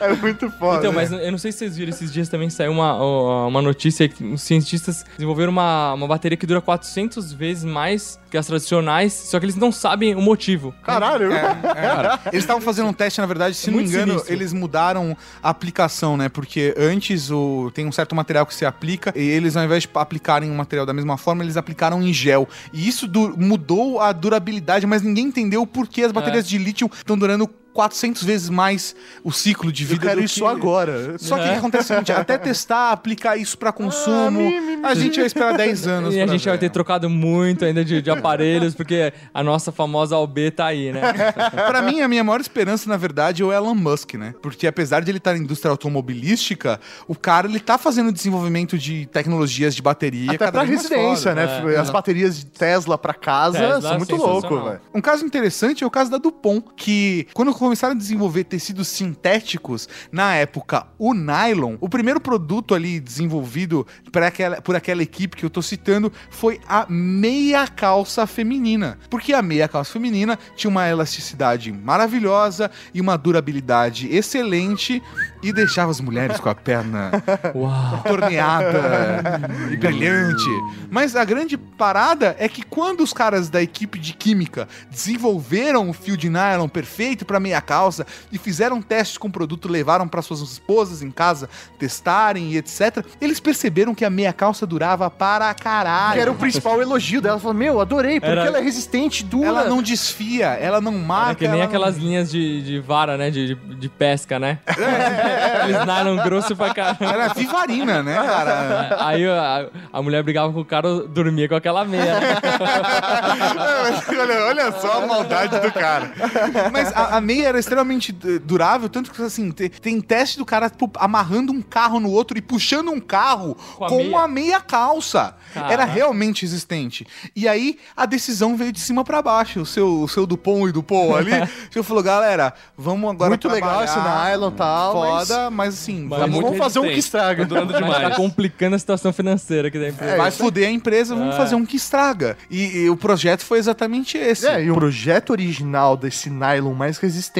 É muito foda. Então, né? mas eu não sei se vocês viram, esses dias também saiu uma, uma notícia que os cientistas desenvolveram uma, uma bateria que dura 400 vezes mais que as tradicionais, só que eles não sabem o motivo. Caralho. Eles estavam fazendo um teste, na verdade, se não me engano, sinistro. eles mudaram a aplicação, né? Porque antes o, tem um certo material que se aplica e eles, ao invés de aplicarem o material da mesma forma, eles aplicaram em gel. E isso du- mudou a durabilidade, mas ninguém entendeu por que as É. baterias de lítio estão durando 400 vezes mais o ciclo de Eu vida quero do isso que... agora. Só que o que acontece é o seguinte, até testar, aplicar isso pra consumo, a gente vai esperar 10 anos. E a gente vai ver. ter trocado muito ainda de, de aparelhos, porque a nossa famosa AUB tá aí, né? Pra mim, a minha maior esperança, na verdade, é o Elon Musk, né? Porque apesar de ele estar na indústria automobilística, o cara, ele tá fazendo desenvolvimento de tecnologias de bateria Até cada pra vez mais residência, foda. né? As baterias de Tesla pra casa Tesla, são muito loucos, velho. Um caso interessante é o caso da Dupont, que quando começaram a desenvolver tecidos sintéticos, na época, o nylon, o primeiro produto ali desenvolvido por aquela, por aquela equipe que eu tô citando foi a meia calça feminina. Porque a meia calça feminina tinha uma elasticidade maravilhosa e uma durabilidade excelente e deixava as mulheres com a perna Uau! torneada e brilhante. Mas a grande parada é que quando os caras da equipe de química desenvolveram o fio de nylon perfeito para meia calça e fizeram testes com o produto, levaram para suas esposas em casa testarem e etc, eles perceberam que a meia calça durava para caralho. Que era o principal elogio dela. Ela falou, meu, adorei, porque Era- ela é resistente, dura. Ela não desfia, ela não marca. É que nem ela aquelas não... linhas de, de vara, né? De, de, de pesca, né? Aqueles nylon grosso pra caramba. Era vivarina, né, cara? Aí a, a mulher brigava com o cara, dormia com aquela meia. né? olha, olha só a maldade do cara. Mas a, a meia era extremamente eh, durável, tanto que assim, te- tem teste do cara tipo, amarrando um carro no outro e puxando um carro Com com, a meia. a meia calça. Caraca. Era realmente resistente. E aí a decisão veio de cima pra baixo. O seu, o seu Dupont e Dupont ali, você falou, galera, vamos agora Muito legal esse nylon e tal, Foda, mas, assim, Mas vamos, muito Vamos fazer um que estraga. Tá durando Mas tá demais. complicando a situação financeira aqui da empresa. vai foder a empresa, vamos É. fazer um que estraga. E, e o projeto foi exatamente esse. É, e o projeto original desse nylon mais resistente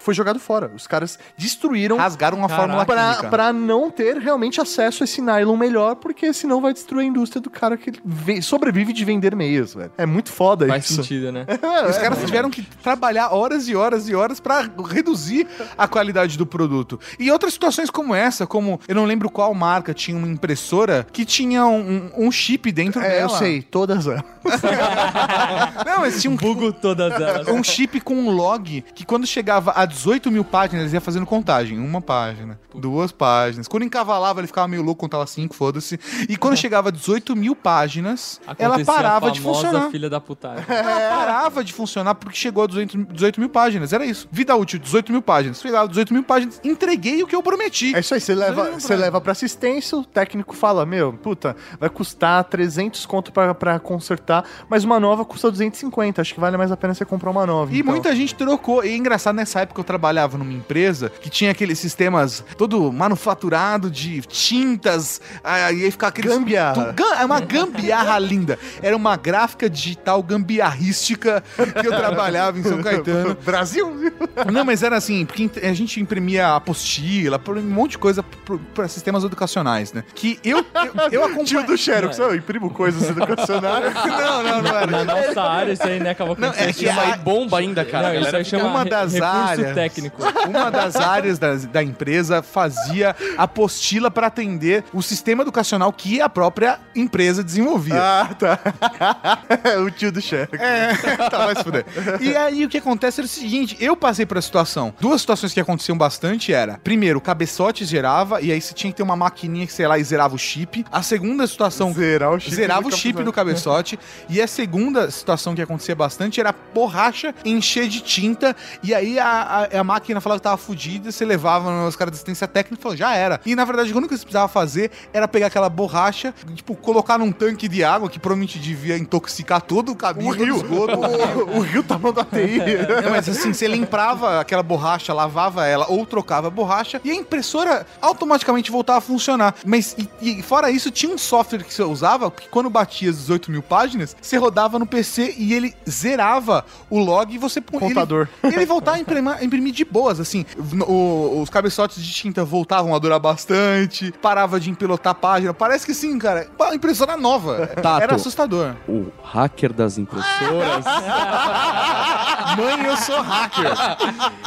foi jogado fora. Os caras destruíram Rasgaram a Caraca. fórmula pra, química. pra não ter realmente acesso a esse nylon melhor, porque senão vai destruir a indústria do cara que ve- sobrevive de vender meias, velho. É muito foda Faz isso. sentido, né? Os caras tiveram que trabalhar horas e horas e horas pra reduzir a qualidade do produto. E outras situações como essa, como eu não lembro qual marca tinha uma impressora que tinha um, um- um chip dentro É, dela. eu sei, todas elas. Não, mas tinha um, Bugo todas elas. um chip com um log que quando chegava a 18 mil páginas, ele ia fazendo contagem. Uma página, duas páginas. Quando encavalava, ele ficava meio louco, contava cinco, foda-se. E quando chegava a 18 mil páginas, ela Acontecia parava a de funcionar. filha da putagem. Ela parava de funcionar porque chegou a 18, 18 mil páginas. Era isso. Vida útil, 18 mil páginas. Chegava a 18 mil páginas, entreguei o que eu prometi. É isso aí, você leva, você pra- leva pra assistência, o técnico fala, meu, puta, vai custar 300 conto pra, pra consertar, mas uma nova custa 250, acho que vale mais a pena você comprar uma nova. E então. muita gente trocou. E é engraçado, nessa época eu trabalhava numa empresa que tinha aqueles sistemas todo manufaturado de tintas. Aí ia ficar aqueles. Gambiarra. É uma gambiarra linda. Era uma gráfica digital gambiarrística que eu trabalhava em São Caetano. Brasil! Não, mas era assim, porque a gente imprimia apostila, por um monte de coisa para sistemas educacionais, né? Que eu, eu, eu acompanhei. Tio do Xerox, eu imprimo coisas educacionais. Não, não, não era. Na nossa área, isso aí, né, Cavalcante? Não, é Isso Isso aí bomba ainda, cara. Não, isso aí chama uma re- das recurso áreas. técnico. Uma das áreas da, da empresa fazia apostila para atender o sistema educacional que a própria empresa desenvolvia. Ah, tá. o tio do chefe. É, tá, vai se fuder. E aí o que acontece era o seguinte, eu passei por essa situação. Duas situações que aconteciam bastante era, primeiro, o cabeçote zerava, e aí você tinha que ter uma maquininha que, sei lá, e zerava o chip. A segunda situação... Zerar o chip Zerava do o chip do cabeçote. cabeçote. e a segunda situação que acontecia bastante era a borracha encher de tinta. E aí a, a, a máquina falava que tava fodida, você levava nos caras de assistência técnica e falou, já era. E na verdade, o único que você precisava fazer era pegar aquela borracha, tipo, colocar num tanque de água que provavelmente devia intoxicar todo o cabelo O rio. esgoto. O, o rio tá mandando ATI. É, mas assim, você limprava aquela borracha, lavava ela ou trocava a borracha e a impressora automaticamente voltava a funcionar. Mas e, e fora isso, tinha um software que você usava que quando batia as 18 mil páginas, você rodava no PC e ele zerava o log e você Contador. Ele, ele voltava a imprimir, a imprimir de boas, assim. O- os cabeçotes de tinta voltavam a durar bastante, parava de empelotar a página. Parece que sim, cara. Uma impressora nova. Tato. Era assustador. O hacker das impressoras. Mãe, eu sou hacker.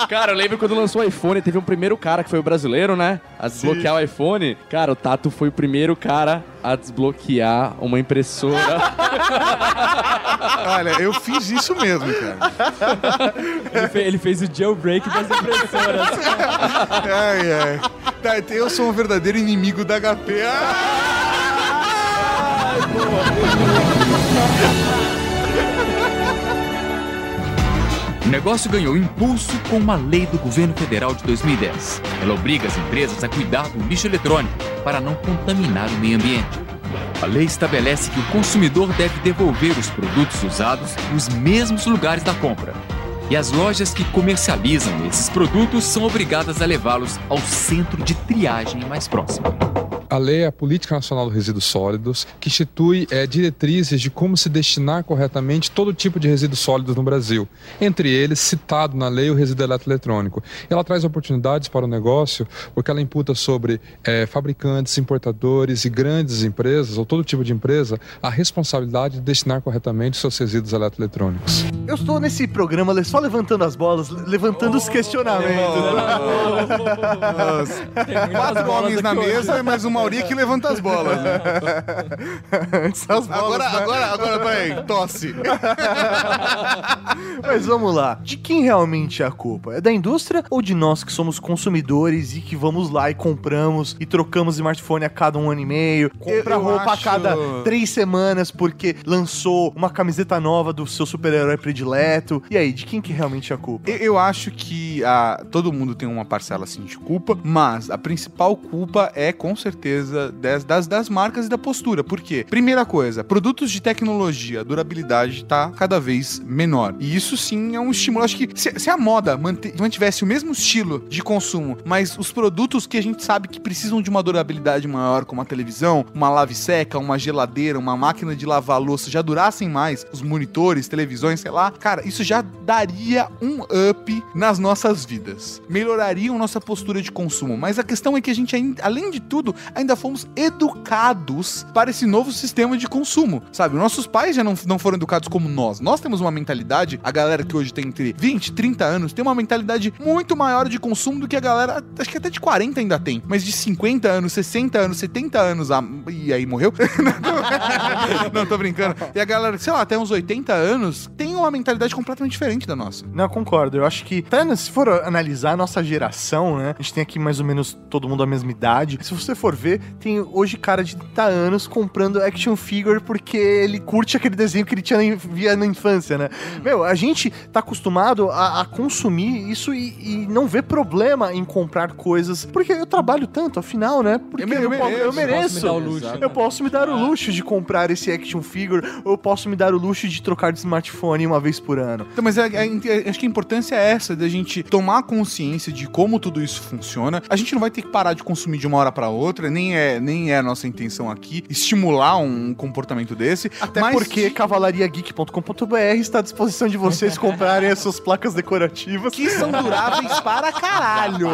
cara, eu lembro quando lançou o iPhone, teve um primeiro cara que foi o brasileiro, né? A desbloquear o iPhone. Cara, o Tato foi o primeiro cara a desbloquear uma impressora. Olha, eu fiz isso mesmo, cara. Ele, fe- ele fez o jailbreak das impressoras. Ai, ai. Tá, então eu sou um verdadeiro inimigo da HP. O negócio ganhou impulso com uma lei do governo federal de 2010. Ela obriga as empresas a cuidar do lixo eletrônico para não contaminar o meio ambiente. A lei estabelece que o consumidor deve devolver os produtos usados nos mesmos lugares da compra. E as lojas que comercializam esses produtos são obrigadas a levá-los ao centro de triagem mais próximo. A lei é a Política Nacional de Resíduos Sólidos, que institui eh, diretrizes de como se destinar corretamente todo tipo de resíduos sólidos no Brasil. Entre eles, citado na lei, o resíduo eletroeletrônico. Ela traz oportunidades para o negócio, porque ela imputa sobre eh, fabricantes, importadores e grandes empresas, ou todo tipo de empresa, a responsabilidade de destinar corretamente seus resíduos eletroeletrônicos. Eu estou nesse programa só levantando as bolas, le- levantando os questionamentos. Tem muitas Quatro homens na mesa, mas o Mauri que levanta as bolas. Antes as bolas, Agora, né? agora, agora, peraí, tosse. Mas vamos lá. De quem realmente é a culpa? É da indústria ou de nós que somos consumidores e que vamos lá e compramos e trocamos smartphone a cada um ano e meio? Compra Eu- eu roupa acho- a cada três semanas porque lançou uma camiseta nova do seu super-herói predileto. E aí, de quem que realmente é a culpa? Eu- Eu acho que ah, todo mundo tem uma parcela assim de culpa, mas a principal culpa é com certeza das, das, das marcas e da postura. Por quê? Primeira coisa, produtos de tecnologia, a durabilidade tá cada vez menor. E isso sim é um estímulo. Acho que se, se a moda mantivesse o mesmo estilo de consumo, mas os produtos que a gente sabe que precisam de uma durabilidade maior, como a televisão, uma lave seca, uma geladeira, uma máquina de lavar louça, já durassem mais, os monitores, televisões, sei lá, cara, isso já daria um up nas nossas vidas. Melhoraria a nossa postura de consumo. Mas a questão é que a gente, além de tudo, ainda fomos educados para esse novo sistema de consumo. Sabe, nossos pais já não, não foram educados como nós. Nós temos uma mentalidade, a galera que hoje tem entre 20 30 anos, tem uma mentalidade muito maior de consumo do que a galera, acho que até de 40 ainda tem. Mas de 50 anos, 60 anos, 70 anos, a, e aí morreu? não, tô brincando. E a galera, sei lá, até uns 80 anos, tem uma mentalidade completamente diferente da nossa. Não, eu concordo. Eu acho que, até se for analisar a nossa geração, né? A gente tem aqui mais ou menos todo mundo a mesma idade. Se você for ver, tem hoje cara de 30 anos comprando action figure porque ele curte aquele desenho que ele tinha via na infância, né? Meu, a gente tá acostumado a, a consumir isso e, e não vê problema em comprar coisas. Porque eu trabalho tanto, afinal, né? Porque Eu me- eu, eu po- eu mereço, mereço. Posso luxo. Eu posso me dar o luxo de comprar esse action figure, ou eu posso me dar o luxo de trocar de smartphone uma vez por ano. Então, mas é, é é- acho que a importância é essa, da gente tomar consciência de como tudo isso funciona. A gente não vai ter que parar de consumir de uma hora pra outra, nem é, nem é a nossa intenção aqui estimular um comportamento desse. Até mas porque cavalariageek.com.br está à disposição de vocês comprarem as suas placas decorativas. que são duráveis para caralho.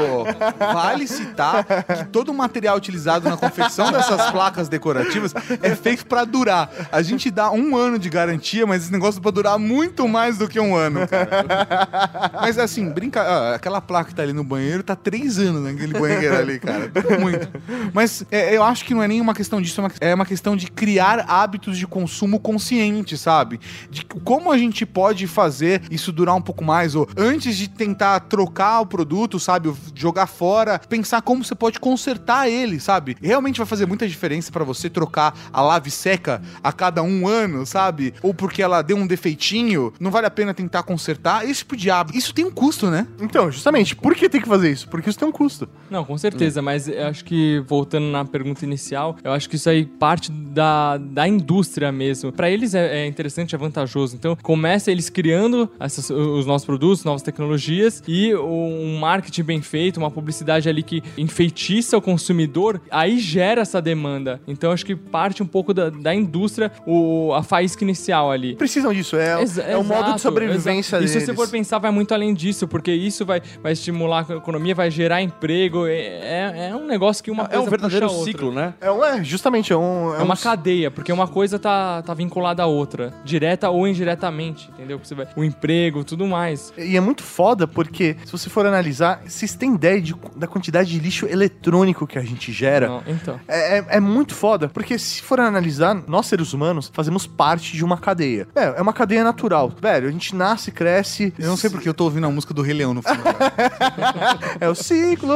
Vale citar que todo o material utilizado na confecção dessas placas decorativas é feito para durar. A gente dá um ano de garantia, mas esse negócio é pra durar muito mais do que um ano, Mas assim, brinca, ah, aquela placa que tá ali no banheiro tá três anos naquele banheiro ali, cara. Muito. Mas é, eu acho que não é nem uma questão disso, é uma, é uma questão de criar hábitos de consumo consciente, sabe? De como a gente pode fazer isso durar um pouco mais, ou antes de tentar trocar o produto, sabe? Jogar fora, pensar como você pode consertar ele, sabe? Realmente vai fazer muita diferença pra você trocar a lave seca a cada um ano, sabe? Ou porque ela deu um defeitinho, não vale a pena tentar consertar. Esse tipo de hábito. Isso tem um custo, né? Então, justamente, por que tem que fazer isso? Porque isso tem um custo. Não, com certeza, mas eu acho que, voltando na pergunta inicial, eu acho que isso aí parte da, da indústria mesmo. Pra eles é, é interessante, é vantajoso. Então, começa eles criando essas- os nossos produtos, novas tecnologias e um marketing bem feito, uma publicidade ali que enfeitiça o consumidor, aí gera essa demanda. Então, acho que parte um pouco da, da indústria, o, a faísca inicial ali. Precisam disso, é, Exa- é o modo de sobrevivência exato. E deles. se você for pensar, vai muito além disso, porque isso vai, vai estimular a economia, vai gerar emprego. É, é- é um negócio que uma É coisa um verdadeiro ciclo, né? É, um- é, justamente, é um... É uma um- cadeia, porque uma coisa tá, tá vinculada à outra, direta ou indiretamente, entendeu? Você vai, o emprego, tudo mais. E é muito foda porque, se você for analisar, vocês têm ideia de- da quantidade de lixo eletrônico que a gente gera? Não, então. É, é- é muito foda, porque se for analisar, nós seres humanos fazemos parte de uma cadeia. É, é uma cadeia natural. Velho, a gente nasce, cresce. Eu não sei porque eu tô ouvindo a música do Rei Leão no fundo. É o ciclo.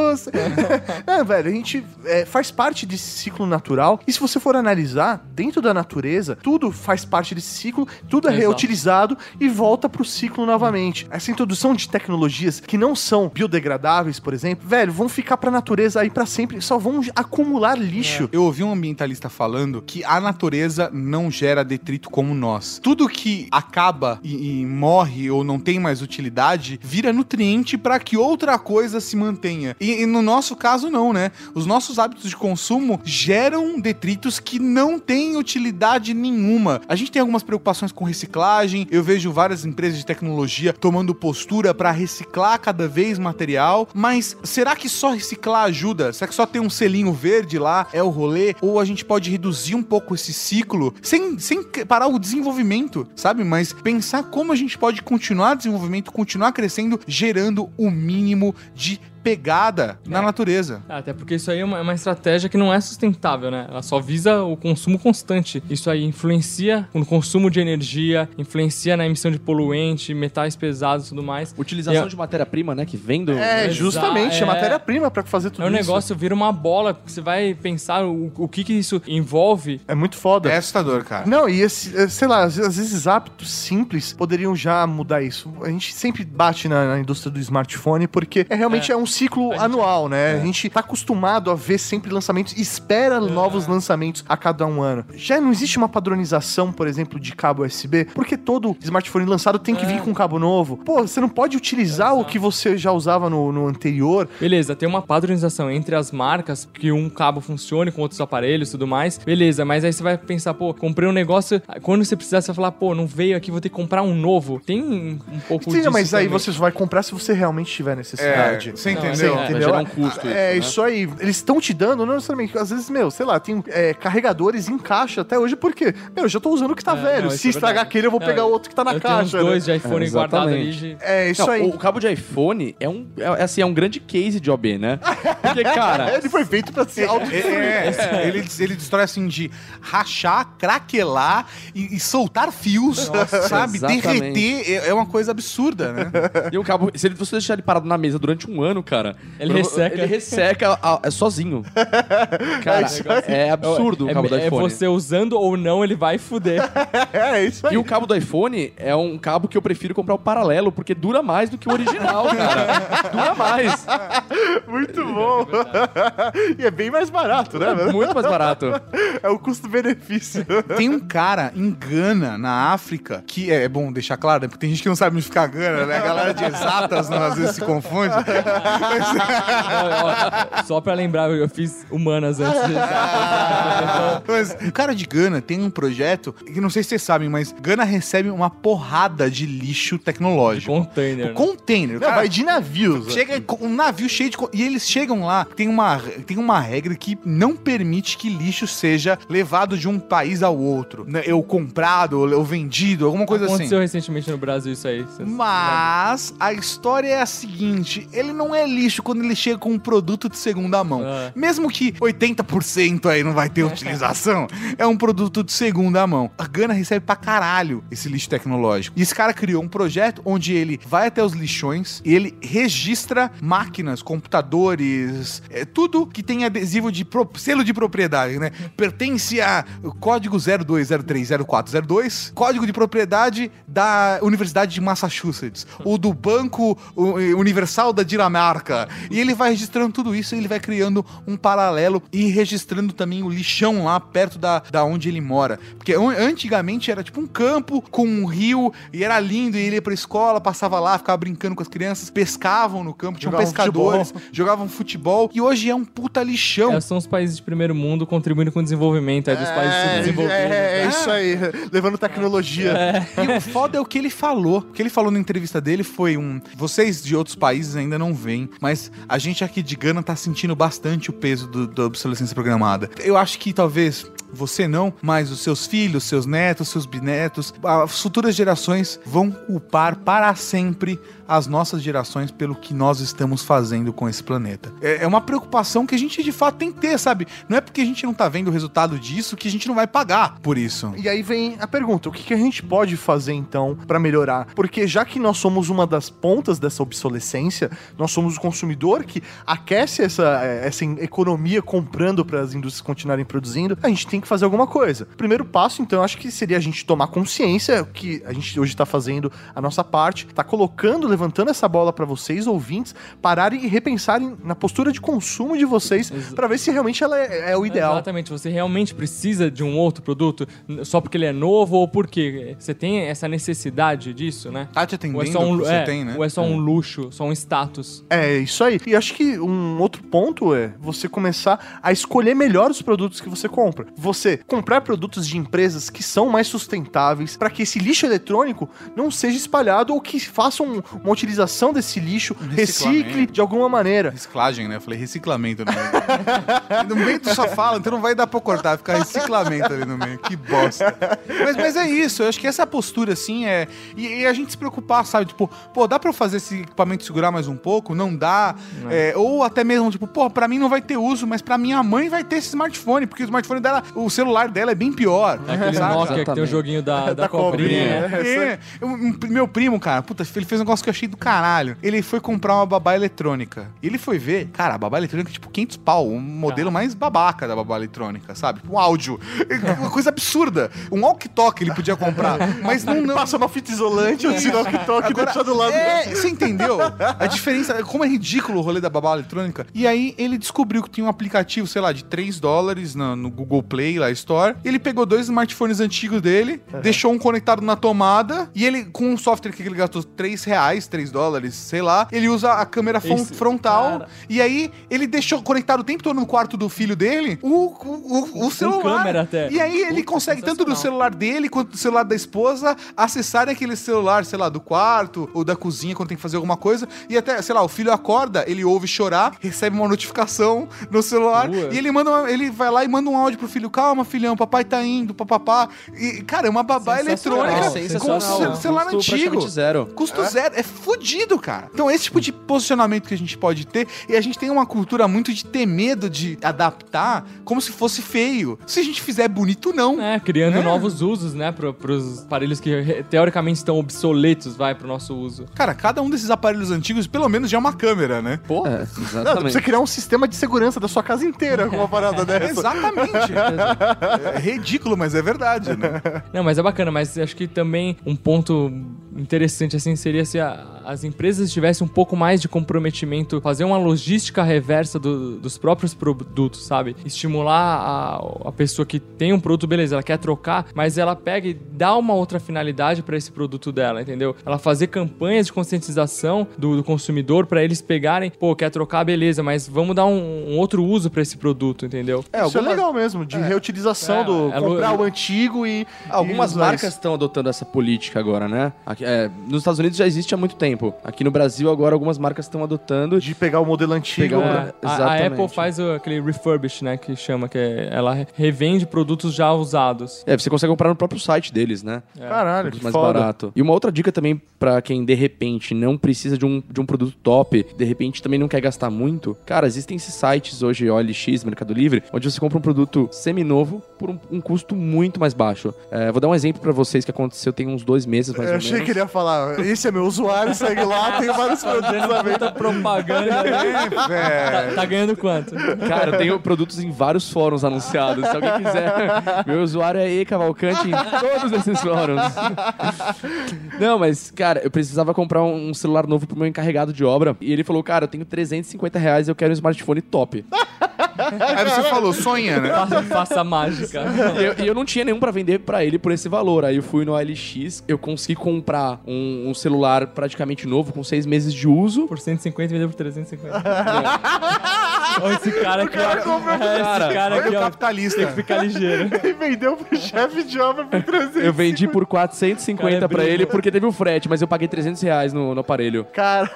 é, velho, a gente é, faz parte desse ciclo natural. E se você for analisar, dentro da natureza, tudo faz parte desse ciclo, tudo é Exato. reutilizado e volta pro ciclo novamente. Essa introdução de tecnologias que não são biodegradáveis, por exemplo, velho, vão ficar pra natureza aí pra sempre, só vão acumular lixo. Eu ouvi um ambientalista falando que a natureza não gera detrito como nós. Tudo que acaba e, e morre ou não tem mais utilidade vira nutriente para que outra coisa se mantenha. E, e no nosso caso, não, né? Os nossos hábitos de consumo geram detritos que não têm utilidade nenhuma. A gente tem algumas preocupações com reciclagem. Eu vejo várias empresas de tecnologia tomando postura para reciclar cada vez material. Mas será que só reciclar ajuda? Será que só ter um selinho verde lá é o rolê? Ou a gente pode reduzir um pouco esse ciclo sem, sem parar o desenvolvimento, sabe? Mas pensar como a gente pode continuar desenvolvimento, continuar crescendo, gerando o mínimo de pegada na natureza. Ah, Até porque isso aí é uma, é uma estratégia que não é sustentável, né? Ela só visa o consumo constante. Isso aí influencia no consumo de energia, influencia na emissão de poluente, metais pesados e tudo mais. Utilização É- de matéria-prima, né? Que vem do. É, justamente, é, é. matéria-prima pra fazer tudo É um isso. negócio, vira uma bola, porque você vai pensar o, o que que isso envolve. É muito foda. É assustador, cara. Não, e esse, eh, sei lá, às vezes hábitos simples poderiam já mudar isso. A gente sempre bate na, na indústria do smartphone porque é realmente é, um ciclo gente- anual, né? A gente tá acostumado a ver sempre lançamentos, espera novos lançamentos a cada um ano. Já não existe uma padronização, por exemplo, de cabo USB, porque todo smartphone lançado tem que vir com um cabo novo. Pô, você não pode utilizar o que você já usava no, no anterior. Beleza, tem uma padronização entre as marcas, que um cabo funcione com outros aparelhos e tudo mais. Beleza, mas aí você vai pensar, pô, comprei um negócio, quando você precisar, você vai falar, pô, não veio aqui, vou ter que comprar um novo. Tem um, pouco Sim, disso mas aí também. você só vai comprar se você realmente tiver necessidade. É, entendeu? É, entendeu? vai gerar um custo É, isso, isso aí. Eles estão te dando, não necessariamente. Às vezes, meu, sei lá, tem é, carregadores em caixa até hoje, porque, meu, eu já tô usando o que tá É, velho. não, Se é estragar verdade. aquele, eu vou pegar o outro que tá na eu tenho caixa. uns dois né? de iPhone É, guardados ali. De... É, isso Não, aí. O cabo de iPhone é um, é, assim, é um grande case de OB, né? Porque, cara, Ele foi feito pra ser auto É, ele, ele destrói assim de rachar, craquelar e, e soltar fios, sabe? exatamente. Derreter é, é uma coisa absurda, né? e o cabo, se ele- você deixar ele parado na mesa durante um ano, cara. Ele resseca. Ele resseca a- é sozinho. Cara, é, absurdo é, o cabo do é iPhone. você usando ou não, ele vai fuder. É, isso aí. E o cabo do iPhone é um cabo que eu prefiro comprar o paralelo, porque dura mais do que o original, cara. Dura mais. Muito bom. e é bem mais barato, né? mano? Muito mais barato. É o custo-benefício. Tem um cara em Gana, na África, que é, é bom deixar claro, né? Porque tem gente que não sabe onde ficar Gana, né? A galera de exatas não, às vezes se confunde. Só pra lembrar, eu fiz humanas antes de. Mas um cara de Gana tem um projeto que não sei se vocês sabem, mas Gana recebe uma porrada de lixo tecnológico. Container. né? Container. Não, cara, vai de navios. Chega com um navio cheio de. E eles chegam lá, tem uma, tem uma regra que não permite que lixo seja levado de um país ao outro. Né? Ou comprado, ou, vendido, alguma coisa Aconteceu assim. recentemente no Brasil isso aí. Mas a história é a seguinte: ele não é lixo quando ele chega com um produto de segunda mão. Ah. Mesmo que 80% aí não vai ter utilização, é um produto de segunda mão. A Gana recebe pra caralho esse lixo tecnológico. E esse cara criou um projeto onde ele vai até os lixões e ele registra máquinas, computadores, é, tudo que tem adesivo de pro- selo de propriedade, né? Pertence a código 02030402, código de propriedade da Universidade de Massachusetts, ou do Banco Universal da Dinamarca. E ele vai registrando tudo isso e ele vai criando um paralelo e registrando também o lixão lá perto da, da onde ele mora. Porque an- antigamente era tipo um campo com um rio e era lindo e ele ia pra escola, passava lá, ficava brincando com as crianças, pescavam no campo, tinham Jogavam pescadores, jogavam futebol e hoje é um puta lixão. É, são os países de primeiro mundo contribuindo com o desenvolvimento aí dos países É, subdesenvolvidos. é, é né? isso aí. Levando tecnologia. E o foda é o que ele falou. O que ele falou na entrevista dele foi um. Vocês de outros países ainda não veem, mas a gente aqui de Gana tá sentindo bastante o peso do- da obsolescência programada. Eu acho que talvez. Você não, mas os seus filhos, seus netos, seus bisnetos, as futuras gerações vão culpar para sempre as nossas gerações pelo que nós estamos fazendo com esse planeta. É, é uma preocupação que a gente de fato tem que ter, sabe? Não é porque a gente não tá vendo o resultado disso que a gente não vai pagar por isso. E aí vem a pergunta: o que, que a gente pode fazer então pra melhorar? Porque já que nós somos uma das pontas dessa obsolescência, nós somos o consumidor que aquece essa, eh, essa economia comprando para as indústrias continuarem produzindo, a gente tem que fazer alguma coisa. Primeiro passo, então, acho que seria a gente tomar consciência que a gente hoje tá fazendo a nossa parte, tá colocando, levantando essa bola pra vocês, ouvintes, pararem e repensarem na postura de consumo de vocês pra ver se realmente ela é, é o ideal. Exatamente, você realmente precisa de um outro produto só porque ele é novo ou porque você tem essa necessidade disso, né? Tá te atendendo Ou é só um, o que você é, tem, né? ou é só um luxo, só um status. É, isso aí. E acho que um outro ponto é você começar a escolher melhor os produtos que você compra. Você comprar produtos de empresas que são mais sustentáveis para que esse lixo eletrônico não seja espalhado ou que façam uma utilização desse lixo, recicle de alguma maneira. Reciclagem, né? Eu falei reciclamento no meio. no meio tu só fala, então não vai dar pra cortar, fica reciclamento ali no meio. Que bosta. Mas, mas é isso, eu acho que essa postura, assim, é. E, e a gente se preocupar, sabe? Tipo, pô, dá pra eu fazer esse equipamento segurar mais um pouco? Não dá. É, ou até mesmo, tipo, pô, pra mim não vai ter uso, mas pra minha mãe vai ter esse smartphone, porque o smartphone dela, o celular dela é bem pior. É aquele saca? Nokia que tem o joguinho da, da, Da cobrinha. cobrinha, né? É, eu- meu primo, cara, puta, ele fez um negócio que eu achei do caralho. Ele foi comprar uma babá eletrônica. E ele foi ver, cara, a babá eletrônica é tipo 500 pau, um modelo mais babaca da babá eletrônica, sabe? Um áudio. É Uma coisa absurda. Um walkie-talkie ele podia comprar. Mas não, não. Passa uma fita isolante, que toque e deixa do lado. É, você entendeu? A diferença, como é ridículo o rolê da babá eletrônica. E aí ele descobriu que tinha um aplicativo, sei lá, de 3 dólares no, no Google Play, lá, Store. Ele pegou dois smartphones antigos dele, deixou um conectado na tomada, e ele, com um software que ele gastou 3 reais, 3 dólares, sei lá, ele usa a câmera Esse frontal, cara- e aí ele deixou conectado o tempo todo no quarto do filho dele o, o, o, o celular. câmera até. E aí ele Puta, consegue tanto do celular dele quanto do celular da esposa acessarem aquele celular, sei lá, do quarto ou da cozinha quando tem que fazer alguma coisa. E até, sei lá, o filho acorda, ele ouve chorar, recebe uma notificação no celular Boa. e ele manda uma- ele vai lá e manda um áudio pro filho: calma, filhão, papai tá indo, papapá. E, cara, é uma babá eletrônica É com celular Custo antigo. zero. Custo zero. É fudido, cara. Então, esse tipo de posicionamento que a gente pode ter, e a gente tem uma cultura muito de ter medo de adaptar como se fosse feio. Se a gente fizer bonito, não. É, criando É. novos usos, né, pro, pros aparelhos que teoricamente estão obsoletos, vai, pro nosso uso. Cara, cada um desses aparelhos antigos, pelo menos, já é uma câmera, né? Pô, é, Não, exatamente. precisa criar um sistema de segurança da sua casa inteira com uma parada dessa. Exatamente. é ridículo, mas é verdade, né? Não, mas é bacana, mas acho que também um ponto interessante assim seria se a- as empresas tivessem um pouco mais de comprometimento, fazer uma logística reversa do- dos próprios produtos, sabe? Estimular a, a pessoa que tem um produto, beleza, ela quer trocar, mas ela pega e dá uma outra finalidade para esse produto dela, entendeu? Ela fazer campanhas de conscientização do, do consumidor para eles pegarem, pô, quer trocar, beleza, mas vamos dar um, um outro uso para esse produto, entendeu? É, Isso é legal mesmo, de reutilização É, do é comprar o antigo e. algumas e marcas estão adotando essa política agora, né? Aqui- é, nos Estados Unidos já existe há muito tempo. Aqui no Brasil, agora, algumas marcas estão adotando. De pegar o modelo antigo. Pegar o- pra- É, a, a Exatamente. Apple faz o- aquele refurbish, né, que chama, que é, ela revende produtos já usados. É, você consegue comprar no próprio site deles, né? Caralho, que mais foda. barato. E uma outra dica também pra quem de repente não precisa de um, de um produto top, de repente também não quer gastar muito. Cara, existem esses sites hoje, OLX, Mercado Livre, onde você compra um produto seminovo por um, um custo muito mais baixo. É, vou dar um exemplo pra vocês que aconteceu tem uns dois meses mais Eu ou achei menos. que ele ia falar, esse é meu usuário, segue lá, tem vários produtos à venda. Propaganda. É, tá, tá ganhando quanto? Cara, eu tenho produtos em vários fóruns anunciados. Se alguém quiser, meu usuário é E Cavalcante em todos esses fóruns. Não, mas, cara, eu precisava comprar um celular novo pro meu encarregado de obra. E ele falou, cara, eu tenho 350 reais eu quero um smartphone top. Aí você falou, sonha, né? Faça, mágica. E eu, e eu não tinha nenhum pra vender pra ele por esse valor. Aí eu fui no OLX, eu consegui comprar um, um celular praticamente novo, com seis meses de uso. Por 150 e vendeu por 350. Olha esse cara aqui, ó. É, esse cara aqui, o ó. capitalista. Tem que ficar ligeiro. E vendeu pro chefe de obra por 300. Eu vendi por 450 Cara, é pra ele porque teve o frete, mas eu paguei 300 reais no, no aparelho. Caralho,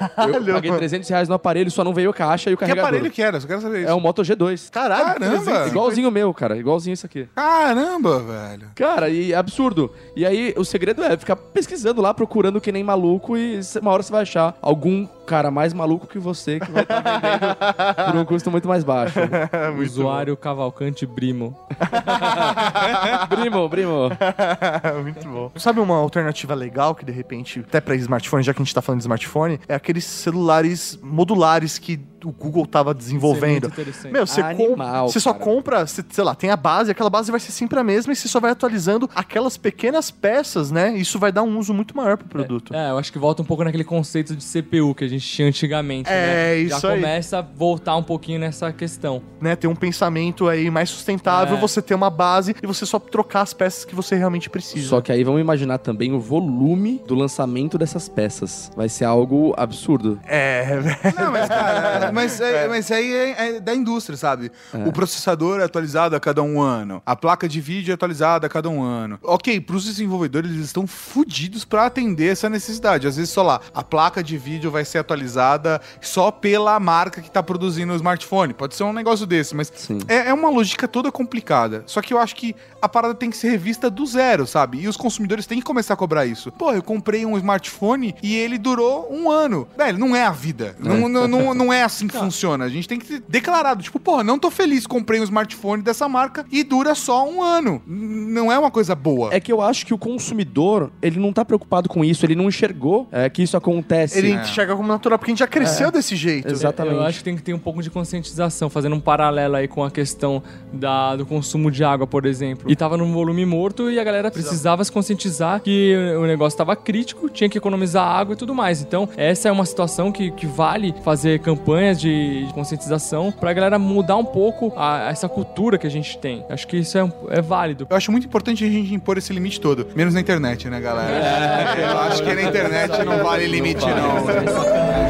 Eu paguei mano. 300 reais no aparelho, só não veio caixa e o Que carregador. aparelho que era? Só quero saber isso. É um Moto G2. Caralho, Caramba. 350. Igualzinho o meu, cara. Igualzinho isso aqui. Caramba, velho. Cara, e é absurdo. E aí, o segredo é ficar pesquisando lá, procurando que nem maluco e uma hora você vai achar algum cara mais maluco que você que vai estar vendendo por um custo muito mais baixo. Usuário Cavalcante Brimo. Brimo, primo. Muito bom. Sabe uma alternativa legal que de repente, até pra smartphone, já que a gente tá falando de smartphone, é aqueles celulares modulares que o Google tava desenvolvendo. Isso é muito interessante. Meu, você, com- Animal, você só cara. compra, você- sei lá, tem a base, aquela base vai ser sempre a mesma e você só vai atualizando aquelas pequenas peças, né? Isso vai dar um uso muito maior pro produto. É, eu acho que volta um pouco naquele conceito de CPU que a gente tinha antigamente, É, né? isso Já aí. começa a voltar um pouquinho nessa questão. Né? Ter um pensamento aí mais sustentável, É. você ter uma base e você só trocar as peças que você realmente precisa. Só que aí vamos imaginar também o volume do lançamento dessas peças. Vai ser algo absurdo. É, Não, mas, cara, mas, é, mas aí é, é da indústria, sabe? O processador é atualizado a cada um ano. A placa de vídeo é atualizada a cada um ano. Ok, pros desenvolvedores, eles estão fodidos pra atender essa necessidade. Às vezes, só lá, a placa de vídeo vai ser atualizada só pela marca que tá produzindo o smartphone. Pode ser um negócio desse, mas é, é uma lógica toda complicada. Só que eu acho que a parada tem que ser revista do zero, sabe? E os consumidores têm que começar a cobrar isso. Pô, eu comprei um smartphone e ele durou um ano. Velho, não é a vida. Não, não, não, não é assim que funciona. A gente tem que ter declarado, tipo, porra, não tô feliz, comprei um smartphone dessa marca e dura só um ano. Não é uma coisa boa. É que eu acho que o consumidor, ele não tá preocupado com isso, ele não enxergou é, que isso acontece. ele É. enxerga como natural, porque a gente já cresceu desse jeito. Exatamente. Eu acho que tem que ter um pouco de conscientização, fazendo um paralelo aí com a questão da, do consumo de água, por exemplo. E tava num volume morto e a galera precisava se conscientizar que o negócio tava crítico, tinha que economizar água e tudo mais. Então, essa é uma situação que, que vale fazer campanhas de, de conscientização pra galera mudar um pouco a- essa cultura que a gente tem. Acho que isso é, é válido. Eu acho muito importante a gente impor esse limite todo. Menos na internet, né, galera? Eu acho que na internet não vale limite, não.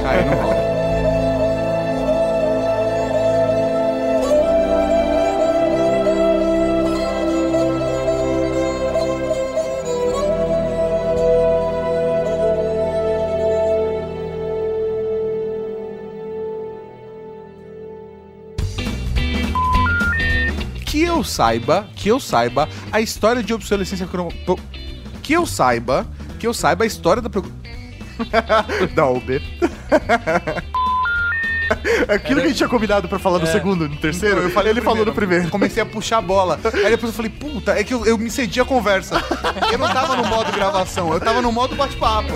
Aí não rola. Saiba, que eu saiba, a história de obsolescência cromo... Que eu saiba, que eu saiba a história da... pro- da UB. Aquilo que a gente tinha combinado pra falar no segundo, no terceiro, Eu falei ele falou no primeiro. primeiro. Comecei a puxar a bola. Aí depois eu falei, puta, é que eu, eu me cedi a conversa. Eu não tava no modo gravação, eu tava no modo bate-papo.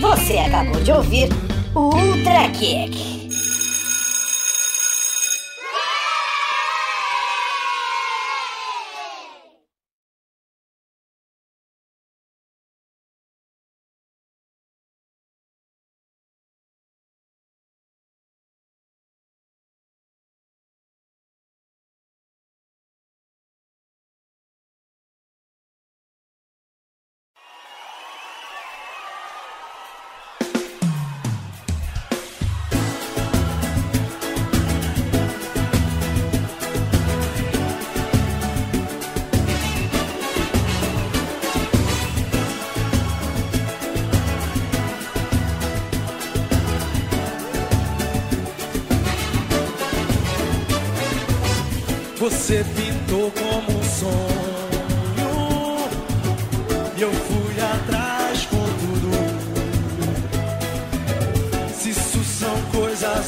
Você acabou de ouvir o Ultra Kick.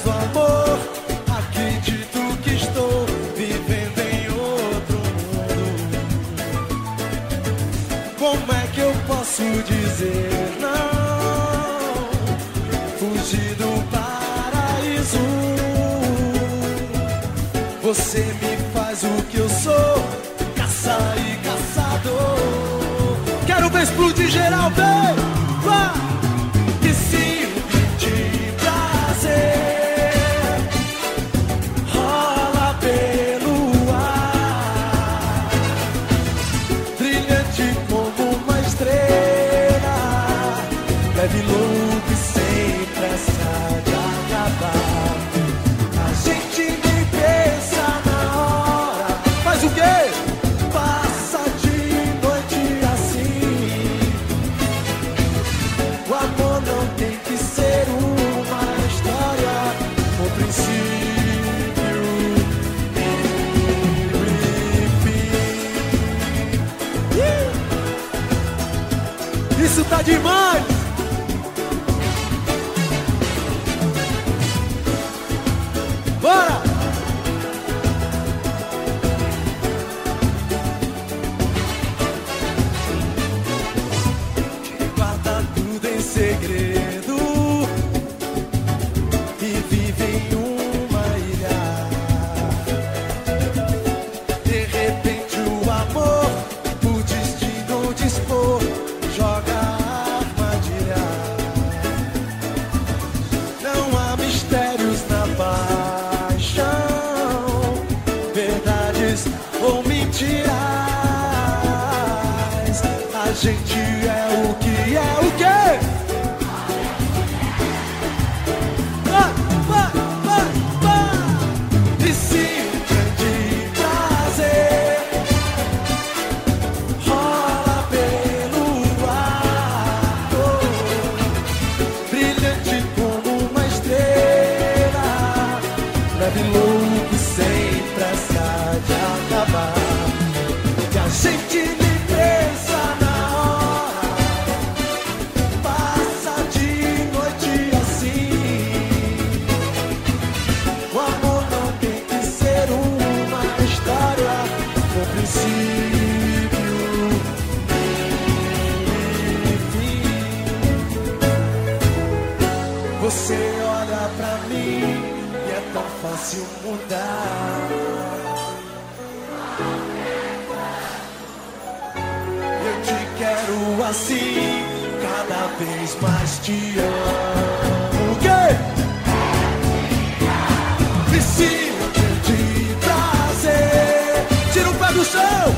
Do amor, acredito que estou vivendo em outro mundo. Como é que eu posso dizer não? Fugir do paraíso. Você me faz o que eu sou, caça e caçador. Quero ver explodir geral, vem! Eu te quero assim, cada vez mais te amo. O quê? E se eu te trazer, tira o pé do chão.